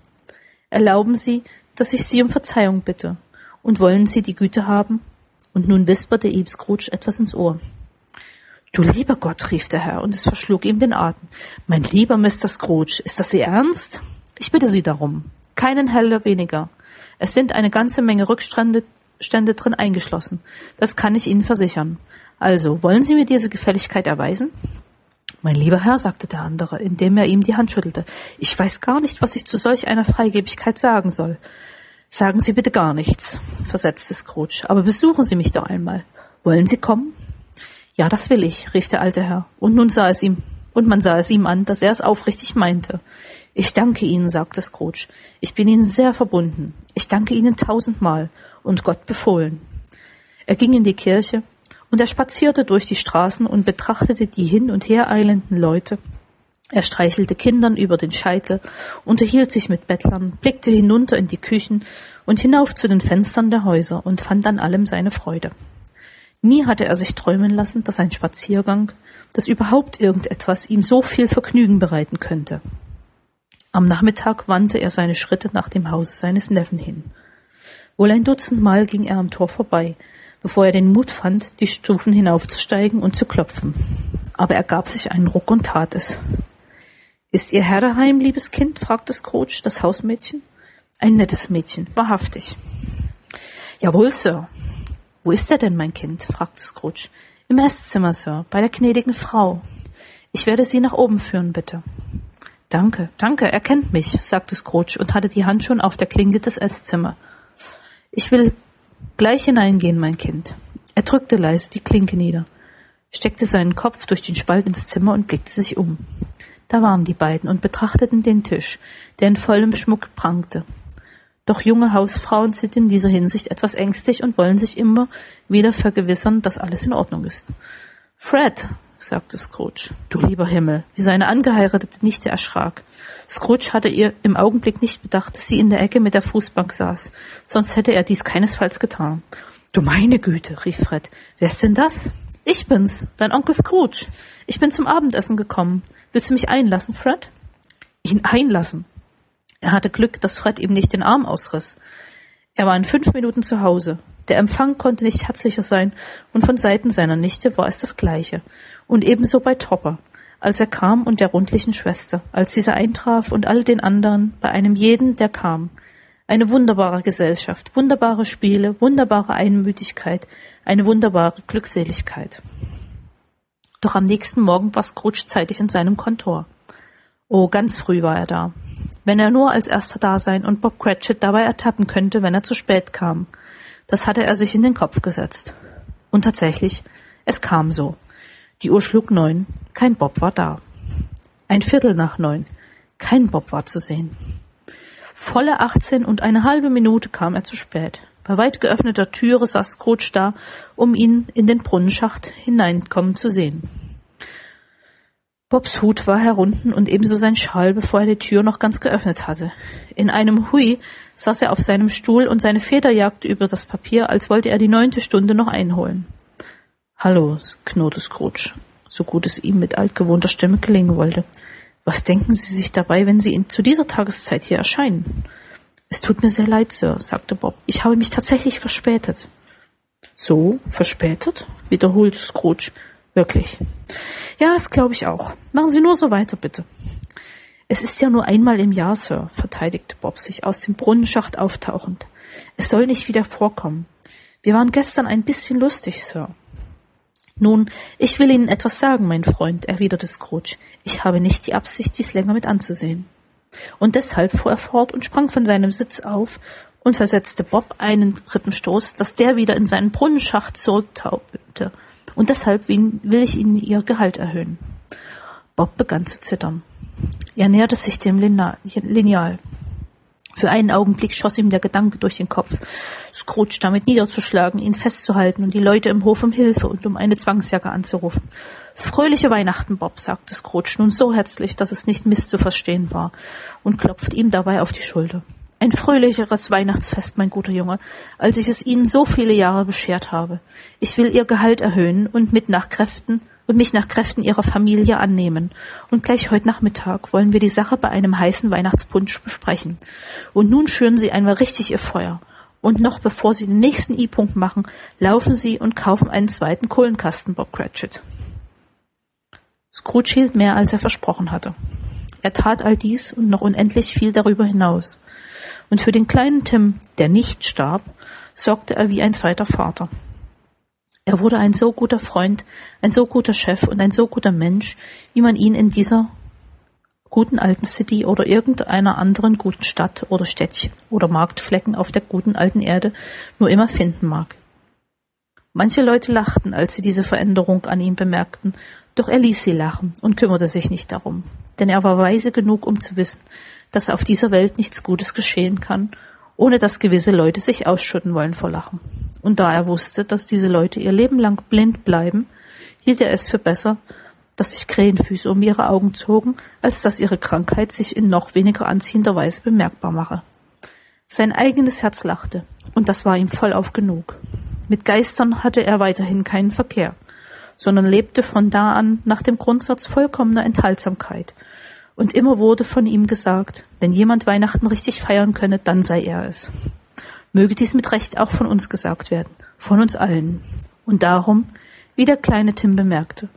Erlauben Sie, dass ich Sie um Verzeihung bitte. Und wollen Sie die Güte haben? Und nun wisperte ihm Scrooge etwas ins Ohr. Du lieber Gott, rief der Herr, und es verschlug ihm den Atem. Mein lieber Mr. Scrooge, ist das Ihr Ernst? Ich bitte Sie darum. Keinen Heller weniger. Es sind eine ganze Menge Rückstände Stände drin eingeschlossen. Das kann ich Ihnen versichern. Also, wollen Sie mir diese Gefälligkeit erweisen? Mein lieber Herr, sagte der andere, indem er ihm die Hand schüttelte, ich weiß gar nicht, was ich zu solch einer Freigebigkeit sagen soll. Sagen Sie bitte gar nichts, versetzte Scrooge, aber besuchen Sie mich doch einmal. Wollen Sie kommen? Ja, das will ich, rief der alte Herr, und nun sah es ihm, und man sah es ihm an, dass er es aufrichtig meinte. Ich danke Ihnen, sagte Scrooge. Ich bin Ihnen sehr verbunden. Ich danke Ihnen tausendmal. und Gott befohlen. Er ging in die Kirche und er spazierte durch die Straßen und betrachtete die hin und her eilenden Leute. Er streichelte Kindern über den Scheitel, unterhielt sich mit Bettlern, blickte hinunter in die Küchen und hinauf zu den Fenstern der Häuser und fand an allem seine Freude. Nie hatte er sich träumen lassen, dass ein Spaziergang, dass überhaupt irgendetwas ihm so viel Vergnügen bereiten könnte. Am Nachmittag wandte er seine Schritte nach dem Haus seines Neffen hin. Wohl ein Dutzend Mal ging er am Tor vorbei, bevor er den Mut fand, die Stufen hinaufzusteigen und zu klopfen. Aber er gab sich einen Ruck und tat es. Ist Ihr Herr daheim, liebes Kind? fragte Scrooge, das Hausmädchen. Ein nettes Mädchen, wahrhaftig. Jawohl, Sir. Wo ist er denn, mein Kind? fragte Scrooge. Im Esszimmer, Sir, bei der gnädigen Frau. Ich werde Sie nach oben führen, bitte. Danke, danke, er kennt mich, sagte Scrooge und hatte die Hand schon auf der Klinke des Esszimmer. Ich will gleich hineingehen, mein Kind. Er drückte leise die Klinke nieder, steckte seinen Kopf durch den Spalt ins Zimmer und blickte sich um. Da waren die beiden und betrachteten den Tisch, der in vollem Schmuck prangte. Doch junge Hausfrauen sind in dieser Hinsicht etwas ängstlich und wollen sich immer wieder vergewissern, dass alles in Ordnung ist. Fred, sagte Scrooge. Du lieber Himmel, wie seine angeheiratete Nichte erschrak. Scrooge hatte ihr im Augenblick nicht bedacht, dass sie in der Ecke mit der Fußbank saß, sonst hätte er dies keinesfalls getan. Du meine Güte, rief Fred. Wer ist denn das? Ich bin's, dein Onkel Scrooge. Ich bin zum Abendessen gekommen. Willst du mich einlassen, Fred? Ihn einlassen? Er hatte Glück, dass Fred ihm nicht den Arm ausriss. Er war in fünf Minuten zu Hause. Der Empfang konnte nicht herzlicher sein, und von Seiten seiner Nichte war es das Gleiche. Und ebenso bei Topper, als er kam und der rundlichen Schwester, als dieser eintraf und all den anderen, bei einem jeden, der kam. Eine wunderbare Gesellschaft, wunderbare Spiele, wunderbare Einmütigkeit, eine wunderbare Glückseligkeit. Doch am nächsten Morgen war Scrooge zeitig in seinem Kontor. Oh, ganz früh war er da. Wenn er nur als erster da sein und Bob Cratchit dabei ertappen könnte, wenn er zu spät kam. Das hatte er sich in den Kopf gesetzt. Und tatsächlich, es kam so. Die Uhr schlug neun, kein Bob war da. Ein Viertel nach neun, kein Bob war zu sehen. Volle achtzehn und eine halbe Minute kam er zu spät. Bei weit geöffneter Türe saß Scrooge da, um ihn in den Brunnenschacht hineinkommen zu sehen. Bobs Hut war herunten und ebenso sein Schal, bevor er die Tür noch ganz geöffnet hatte. In einem Hui saß er auf seinem Stuhl und seine Feder jagte über das Papier, als wollte er die neunte Stunde noch einholen. Hallo, knurrte Scrooge, so gut es ihm mit altgewohnter Stimme gelingen wollte. Was denken Sie sich dabei, wenn Sie zu dieser Tageszeit hier erscheinen? Es tut mir sehr leid, Sir, sagte Bob. Ich habe mich tatsächlich verspätet. So, verspätet? wiederholte Scrooge. Wirklich. Ja, das glaube ich auch. Machen Sie nur so weiter, bitte. Es ist ja nur einmal im Jahr, Sir, verteidigte Bob sich aus dem Brunnenschacht auftauchend. Es soll nicht wieder vorkommen. Wir waren gestern ein bisschen lustig, Sir. Nun, ich will Ihnen etwas sagen, mein Freund, erwiderte Scrooge. Ich habe nicht die Absicht, dies länger mit anzusehen. Und deshalb fuhr er fort und sprang von seinem Sitz auf und versetzte Bob einen Rippenstoß, dass der wieder in seinen Brunnenschacht zurücktaubelte und deshalb will ich Ihnen Ihr Gehalt erhöhen. Bob begann zu zittern. Er näherte sich dem Lineal. Für einen Augenblick schoss ihm der Gedanke durch den Kopf, Scrooge damit niederzuschlagen, ihn festzuhalten und die Leute im Hof um Hilfe und um eine Zwangsjacke anzurufen. Fröhliche Weihnachten, Bob, sagte Scrooge nun so herzlich, dass es nicht misszuverstehen war, und klopfte ihm dabei auf die Schulter. Ein fröhlicheres Weihnachtsfest, mein guter Junge, als ich es Ihnen so viele Jahre beschert habe. Ich will Ihr Gehalt erhöhen und mit nach Kräften und mich nach Kräften Ihrer Familie annehmen. Und gleich heute Nachmittag wollen wir die Sache bei einem heißen Weihnachtspunsch besprechen. Und nun schüren Sie einmal richtig Ihr Feuer. Und noch bevor Sie den nächsten I-Punkt machen, laufen Sie und kaufen einen zweiten Kohlenkasten, Bob Cratchit. Scrooge hielt mehr, als er versprochen hatte. Er tat all dies und noch unendlich viel darüber hinaus und für den kleinen Tim, der nicht starb, sorgte er wie ein zweiter Vater. Er wurde ein so guter Freund, ein so guter Chef und ein so guter Mensch, wie man ihn in dieser guten alten City oder irgendeiner anderen guten Stadt oder Städtchen oder Marktflecken auf der guten alten Erde nur immer finden mag. Manche Leute lachten, als sie diese Veränderung an ihm bemerkten, doch er ließ sie lachen und kümmerte sich nicht darum, denn er war weise genug, um zu wissen, dass auf dieser Welt nichts Gutes geschehen kann ohne dass gewisse Leute sich ausschütten wollen vor Lachen. Und da er wusste, dass diese Leute ihr Leben lang blind bleiben, hielt er es für besser, dass sich Krähenfüße um ihre Augen zogen, als dass ihre Krankheit sich in noch weniger anziehender Weise bemerkbar mache. Sein eigenes Herz lachte, und das war ihm vollauf genug. Mit Geistern hatte er weiterhin keinen Verkehr, sondern lebte von da an nach dem Grundsatz vollkommener Enthaltsamkeit. Und immer wurde von ihm gesagt, wenn jemand Weihnachten richtig feiern könne, dann sei er es. Möge dies mit Recht auch von uns gesagt werden, von uns allen. Und darum, wie der kleine Tim bemerkte,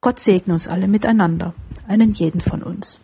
Gott segne uns alle miteinander, einen jeden von uns.